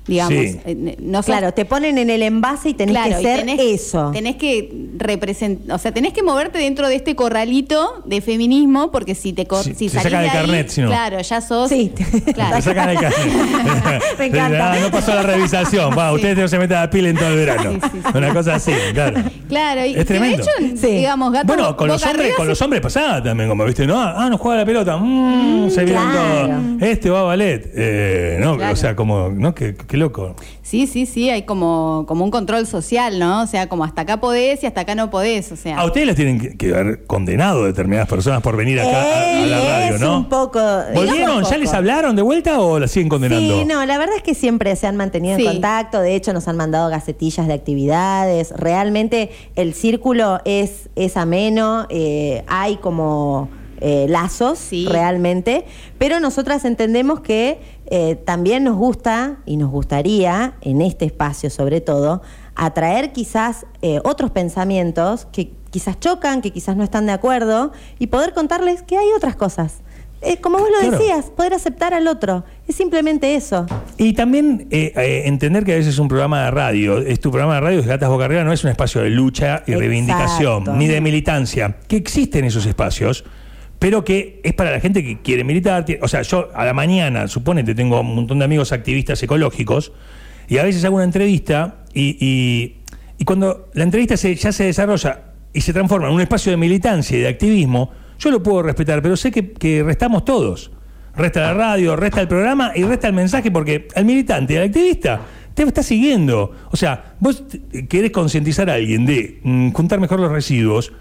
digamos. Sí. Eh, No sos- Claro, te ponen en el envase y tenés Claro, que ser tenés, eso. Tenés que representar, o sea, tenés que moverte dentro de este corralito de feminismo, porque si te si te salís sacan de el ahí, carnet, si no. claro, ya sos. Sí. Claro. Te sacan el carnet. Me encanta. Ah, no pasó la revisación. Va, Sí. ustedes no se metan a pila en todo el verano. Sí, sí, sí. Una cosa así, claro. Claro, y Es que tremendo. de hecho, Sí. digamos, gato Bueno, con los hombres, con los hombres pasaba también, como viste, ¿no? Ah, no juega la pelota. Mm, se vieron claro. todo. Este va a ballet. Eh, no, Claro. o sea, como, ¿no? Qué, qué loco. Sí, sí, sí, hay como, como un control social, ¿no? O sea, como hasta acá podés y hasta acá no podés, o sea. A ustedes les tienen que, que haber condenado determinadas personas por venir acá a, a la radio, Es ¿no? un poco. ¿Volvieron? un ¿Ya les hablaron de vuelta o la siguen condenando? Sí, no, la verdad es que siempre se han mantenido Sí. en contacto, de hecho nos han mandado gacetillas de actividades, realmente el círculo es, es ameno, eh, hay como eh, lazos Sí. realmente, pero nosotras entendemos que eh, también nos gusta y nos gustaría, en este espacio sobre todo, atraer quizás eh, otros pensamientos que quizás chocan, que quizás no están de acuerdo, y poder contarles que hay otras cosas. Eh, como vos lo Claro. decías, poder aceptar al otro. Es simplemente eso. Y también eh, eh, entender que a veces un programa de radio, es tu programa de radio, es Gatas Boca Arriba, no es un espacio de lucha y Exacto. reivindicación, ni de militancia, que existen esos espacios, pero que es para la gente que quiere militar. O sea, yo a la mañana, suponete, tengo un montón de amigos activistas ecológicos, y a veces hago una entrevista, y, y- cuando la entrevista se- ya se desarrolla y se transforma en un espacio de militancia y de activismo, yo lo puedo respetar, pero sé que, que restamos todos. Resta la radio, resta el programa y resta el mensaje porque el militante, el activista, te está siguiendo. O sea, vos querés concientizar a alguien de mm, juntar mejor los residuos,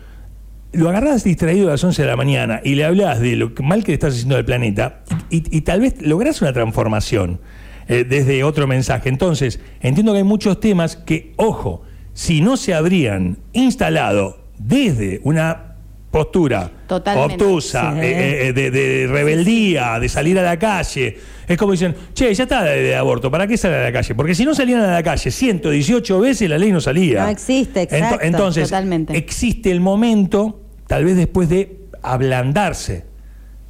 lo agarrás distraído a las 11 de la mañana y le hablas de lo mal que le estás haciendo al planeta y tal vez lográs una transformación eh, desde otro mensaje. Entonces, entiendo que hay muchos temas que, ojo, si no se habrían instalado desde una postura Totalmente. obtusa, Sí. eh, eh, de, de rebeldía, de salir a la calle. Es como dicen, che, ya está de, de aborto, ¿para qué salir a la calle? Porque si no salían a la calle 118 veces, la ley no salía. No existe, exacto, entonces, totalmente. existe el momento, tal vez después de ablandarse,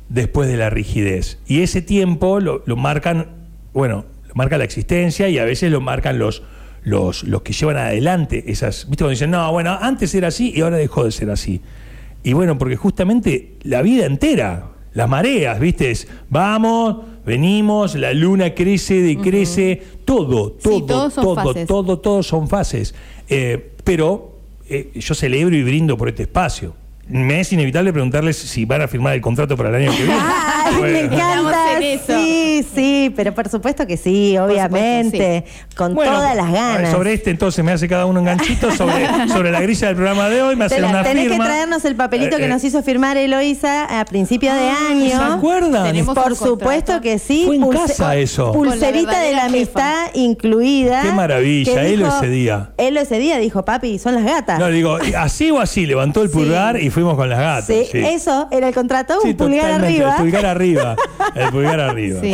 después de la rigidez. Y ese tiempo lo, lo marcan, bueno, lo marca la existencia y a veces lo marcan los, los, los que llevan adelante esas. ¿Viste? Cuando dicen, no, bueno, antes era así y ahora dejó de ser así. Y bueno, porque justamente la vida entera, las mareas, ¿viste? Es, vamos, venimos, la luna crece, decrece, todo, todo, todo, todo, todos son fases. Eh, pero eh, yo celebro y brindo por este espacio. Me es inevitable preguntarles si van a firmar el contrato para el año que viene. Ay, me Bueno. Estamos encanta. en eso. Sí, sí, pero por supuesto que sí, obviamente. Con Bueno, todas las ganas. Sobre este entonces me hace cada uno un ganchito, sobre, sobre la grilla del programa de hoy, me hace una tenés firma. que traernos el papelito Eh, que eh, nos hizo firmar Eloisa a principio de año. ¿Se acuerdan? Tenemos Por supuesto que sí. Fue en casa eso. Con la Pulserita de la jefa. amistad incluida. Qué maravilla, Elo ese día. Elo ese día dijo, papi, son las gatas. No, digo, así o así, levantó el Sí. pulgar y fue fuimos con las gatas. Sí, sí. eso era el contrato, Sí, un pulgar arriba. El pulgar arriba. El pulgar arriba. Sí,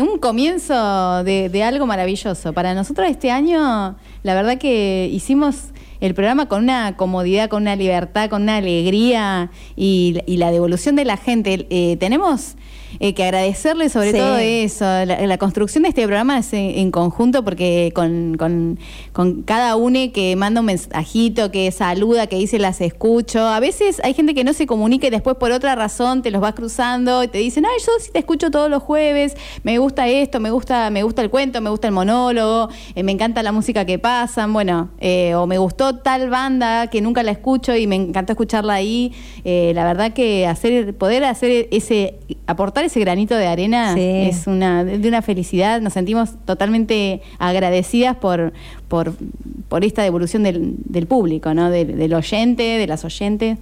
un comienzo de, de algo maravilloso. Para nosotros este año, la verdad que hicimos el programa con una comodidad, con una libertad, con una alegría y, y la devolución de la gente. Eh, tenemos eh, que agradecerle sobre Sí. todo eso. La, la construcción de este programa es en, en conjunto porque con, con- con cada une que manda un mensajito, que saluda, que dice las escucho. A veces hay gente que no se comunica y después por otra razón te los vas cruzando y te dicen, ay, yo sí te escucho todos los jueves, me gusta esto, me gusta, me gusta el cuento, me gusta el monólogo, eh, me encanta la música que pasan, bueno, eh, o me gustó tal banda que nunca la escucho y me encantó escucharla ahí. La verdad que hacer, poder hacer ese, aportar ese granito de arena Sí. es una, de una felicidad. Nos sentimos totalmente agradecidas por, por, por esta devolución del, del público, ¿no? Del, del oyente, de las oyentes.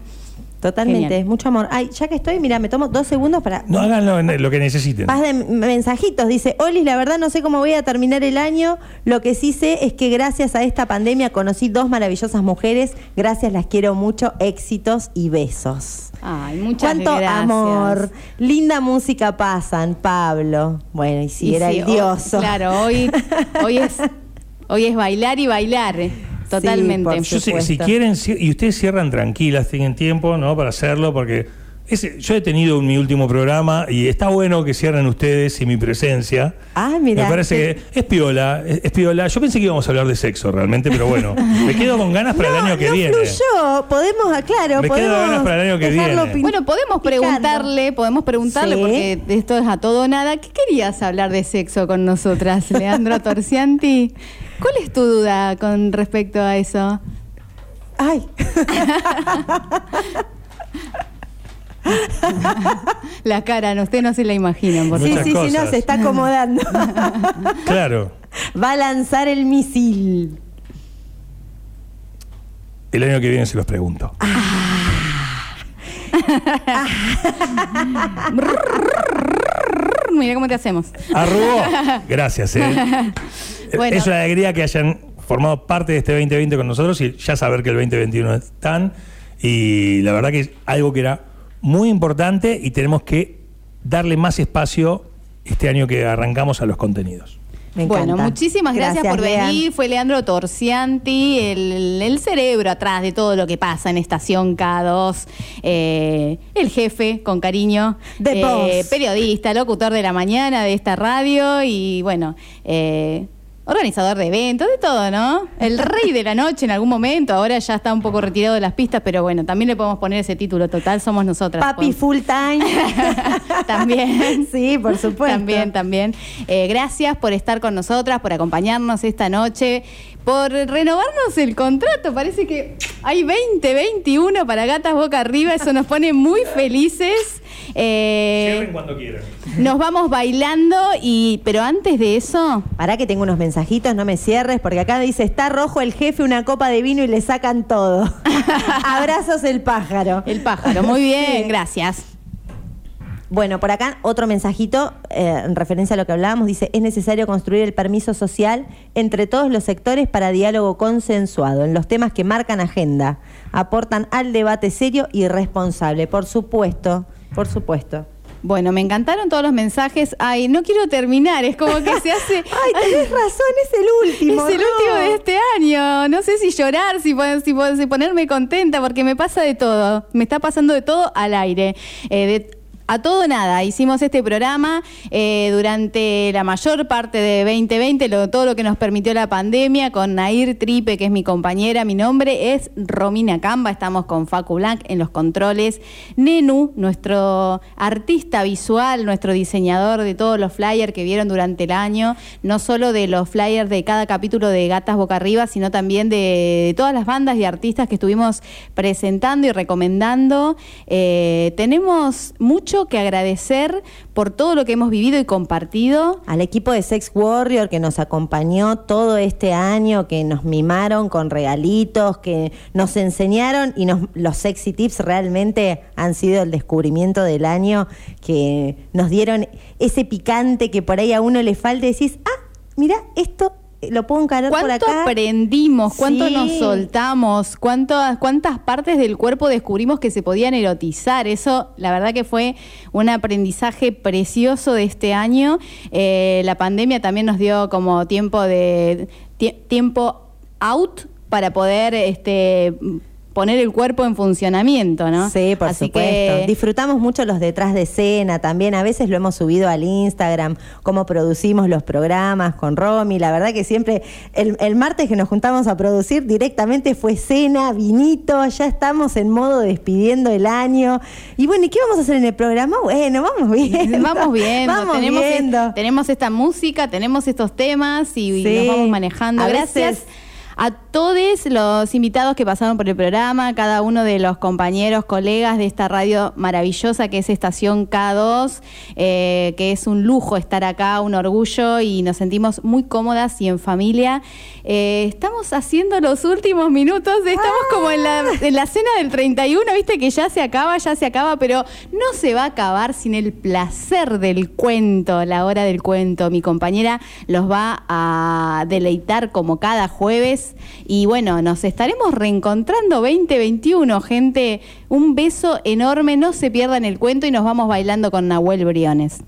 Totalmente, Genial. mucho amor. Ay, ya que estoy, mira, me tomo dos segundos para. No hagan lo, lo que necesiten. Paz de mensajitos, dice, Olis, la verdad no sé cómo voy a terminar el año, lo que sí sé es que gracias a esta pandemia conocí dos maravillosas mujeres, gracias, las quiero mucho, éxitos y besos. Ay, muchas Cuánto gracias. amor, linda música pasan, Pablo. Bueno, y si Y era sí, el hoy- dioso. claro, hoy, hoy, es, hoy es bailar y bailar. Totalmente. por Yo sé, si quieren, y ustedes cierran tranquilas, tienen tiempo ¿no? para hacerlo, porque ese- yo he tenido mi último programa y está bueno que cierren ustedes y mi presencia. Ah, mira. Me parece que es piola, es, es piola. Yo pensé que íbamos a hablar de sexo realmente, pero bueno, me quedo con ganas para el año que no viene. fluyó, podemos, ah, claro, Me quedo podemos ganas para el año que viene. Bueno, podemos picando. preguntarle, podemos preguntarle, Sí. porque esto es a todo o nada. ¿Qué querías hablar de sexo con nosotras, Leandro Torcianti? ¿Cuál es tu duda con respecto a eso? Ay, La cara, no, usted no se la imaginan, por sí, sí, sí, no, se está acomodando. Claro, Va a lanzar el misil. el año que viene se los pregunto. Mira cómo te hacemos. Arrugó. Gracias, ¿eh? Bueno. Es una alegría que hayan formado parte de este 2020 con nosotros y ya saber que el 2021 están. Y la verdad que es algo que era muy importante y tenemos que darle más espacio este año que arrancamos a los contenidos. Me Bueno, muchísimas gracias, por Lean. venir. Fue Leandro Torcianti, el, el cerebro atrás de todo lo que pasa en Estación K2. eh, el jefe, con cariño. The eh. Periodista, locutor de la mañana de esta radio y bueno. eh, Organizador de eventos, de todo, ¿no? El rey de la noche en algún momento, ahora ya está un poco retirado de las pistas, pero bueno, también le podemos poner ese título total, somos nosotras. Papi full time. También. Sí, por supuesto. También, también. Eh, gracias por estar con nosotras, por acompañarnos esta noche, por renovarnos el contrato. Parece que hay 20, 21 para Gatas Boca Arriba, eso nos pone muy felices. Eh, cuando quieran. nos vamos bailando, y pero antes de eso, Pará que tengo unos mensajitos, no me cierres, porque acá dice, está rojo el jefe, una copa de vino y le sacan todo. Abrazos el pájaro. el pájaro. Muy bien, Sí. gracias. Bueno, por acá otro mensajito eh, en referencia a lo que hablábamos. Dice, es necesario construir el permiso social entre todos los sectores para diálogo consensuado en los temas que marcan agenda. Aportan al debate serio y responsable. Por supuesto, por supuesto. Bueno, me encantaron todos los mensajes. Ay, no quiero terminar, es como que se hace... Ay, tenés razón, es el último. Es el no. último de este año. No sé si llorar, si, si, si ponerme contenta, porque me pasa de todo. Me está pasando de todo al aire. Eh, de- a todo nada, hicimos este programa eh, durante la mayor parte de 2020, lo- todo lo que nos permitió la pandemia, con Nair Tripe, que es mi compañera, mi nombre es Romina Camba, estamos con Facu Blanc en los controles, Nenu, nuestro artista visual, nuestro diseñador de todos los flyers que vieron durante el año, no solo de los flyers de cada capítulo de Gatas Boca Arriba, sino también de, de todas las bandas y artistas que estuvimos presentando y recomendando. Eh, tenemos mucho que agradecer por todo lo que hemos vivido y compartido. Al equipo de Sex Warrior que nos acompañó todo este año, que nos mimaron con regalitos, que nos enseñaron y los sexy tips realmente han sido el descubrimiento del año, que nos dieron ese picante que por ahí a uno le falta y decís, ah, mira, esto lo puedo encarar por ¿Cuánto acá. aprendimos? ¿Cuánto Sí. nos soltamos? ¿Cuántas, ¿Cuántas partes del cuerpo descubrimos que se podían erotizar? Eso, la verdad que fue un aprendizaje precioso de este año. Eh, la pandemia también nos dio como tiempo de tie- tiempo out para poder este, poner el cuerpo en funcionamiento, ¿no? Sí, por Así supuesto. que Disfrutamos mucho los detrás de escena también. A veces lo hemos subido al Instagram, cómo producimos los programas con Romy. La verdad que siempre, el, el martes que nos juntamos a producir directamente fue cena, vinito, ya estamos en modo despidiendo el año. Y bueno, ¿y qué vamos a hacer en el programa? Bueno, vamos viendo. Vamos viendo, Vamos tenemos, viendo. tenemos esta música, tenemos estos temas y, nos vamos manejando. A Gracias. veces- A todos los invitados que pasaron por el programa, cada uno de los compañeros, colegas de esta radio maravillosa que es Estación K2, eh, que es un lujo estar acá, un orgullo y nos sentimos muy cómodas y en familia. Eh, estamos haciendo los últimos minutos, estamos como en la, en la cena del 31, viste que ya se acaba, ya se acaba, pero no se va a acabar sin el placer del cuento, la hora del cuento. Mi compañera los va a deleitar como cada jueves y bueno, nos estaremos reencontrando 2021, gente. Un beso enorme, no se pierdan el cuento y nos vamos bailando con Nahuel Briones.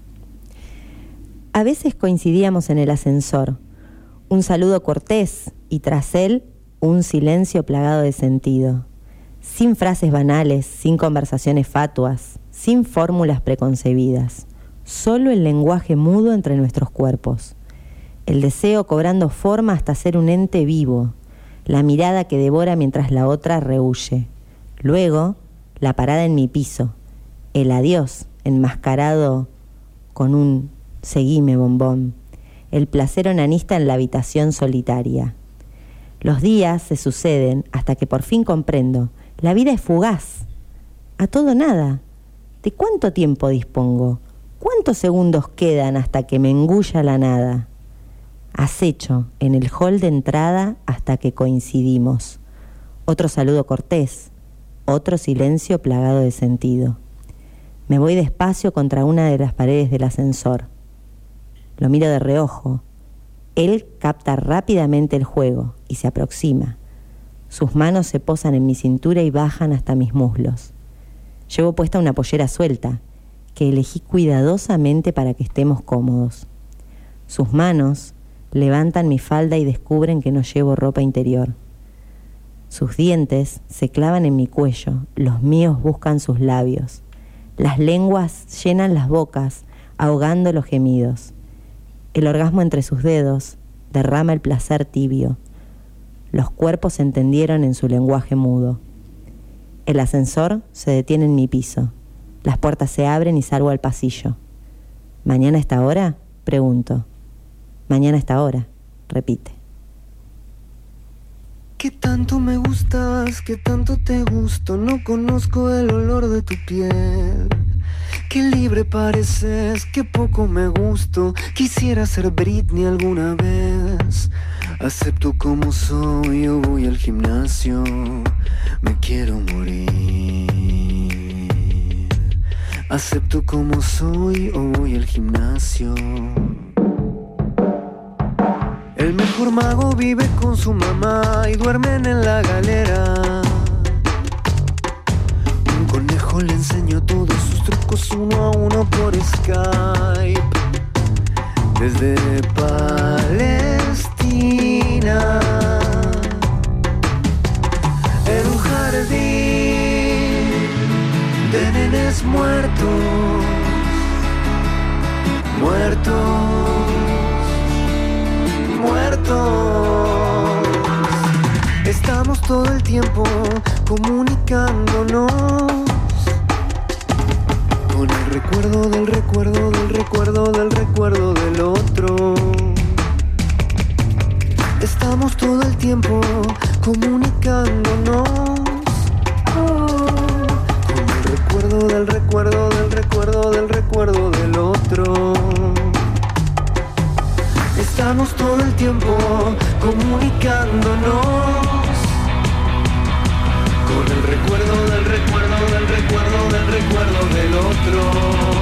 A veces coincidíamos en el ascensor. Un saludo cortés y tras él un silencio plagado de sentido. Sin frases banales, sin conversaciones fatuas, sin fórmulas preconcebidas. Solo el lenguaje mudo entre nuestros cuerpos. El deseo cobrando forma hasta ser un ente vivo. La mirada que devora mientras la otra rehuye. Luego, la parada en mi piso. El adiós enmascarado con un seguime bombón, el placer onanista en la habitación solitaria. Los días se suceden hasta que por fin comprendo, la vida es fugaz, a todo nada. ¿De cuánto tiempo dispongo? ¿Cuántos segundos quedan hasta que me engulla la nada? Acecho en el hall de entrada hasta que coincidimos. Otro saludo cortés, otro silencio plagado de sentido. Me voy despacio contra una de las paredes del ascensor. Lo miro de reojo. Él capta rápidamente el juego y se aproxima. Sus manos se posan en mi cintura y bajan hasta mis muslos. Llevo puesta una pollera suelta, que elegí cuidadosamente para que estemos cómodos. Sus manos levantan mi falda y descubren que no llevo ropa interior. Sus dientes se clavan en mi cuello, los míos buscan sus labios. Las lenguas llenan las bocas, ahogando los gemidos. El orgasmo entre sus dedos derrama el placer tibio. Los cuerpos se entendieron en su lenguaje mudo. El ascensor se detiene en mi piso. Las puertas se abren y salgo al pasillo. ¿Mañana a esta hora? Pregunto. Mañana a esta hora, repite. ¿Qué tanto me gustas? ¿Qué tanto te gusto? No conozco el olor de tu piel. Qué libre pareces, qué poco me gusto. Quisiera ser Britney alguna vez. Acepto como soy, yo voy al gimnasio. Me quiero morir. Acepto como soy, o voy al gimnasio. El mejor mago vive con su mamá y duermen en la galera. Un conejo le enseñó todos sus trucos uno a uno por Skype. Desde Palestina. En un jardín de nenes muertos. Muertos muertos. Estamos todo el tiempo comunicándonos con el recuerdo del recuerdo del recuerdo del recuerdo del otro. Estamos todo el tiempo comunicándonos con el recuerdo del recuerdo del recuerdo del recuerdo del otro. Estamos todo el tiempo comunicándonos con el recuerdo del recuerdo del recuerdo del recuerdo del otro.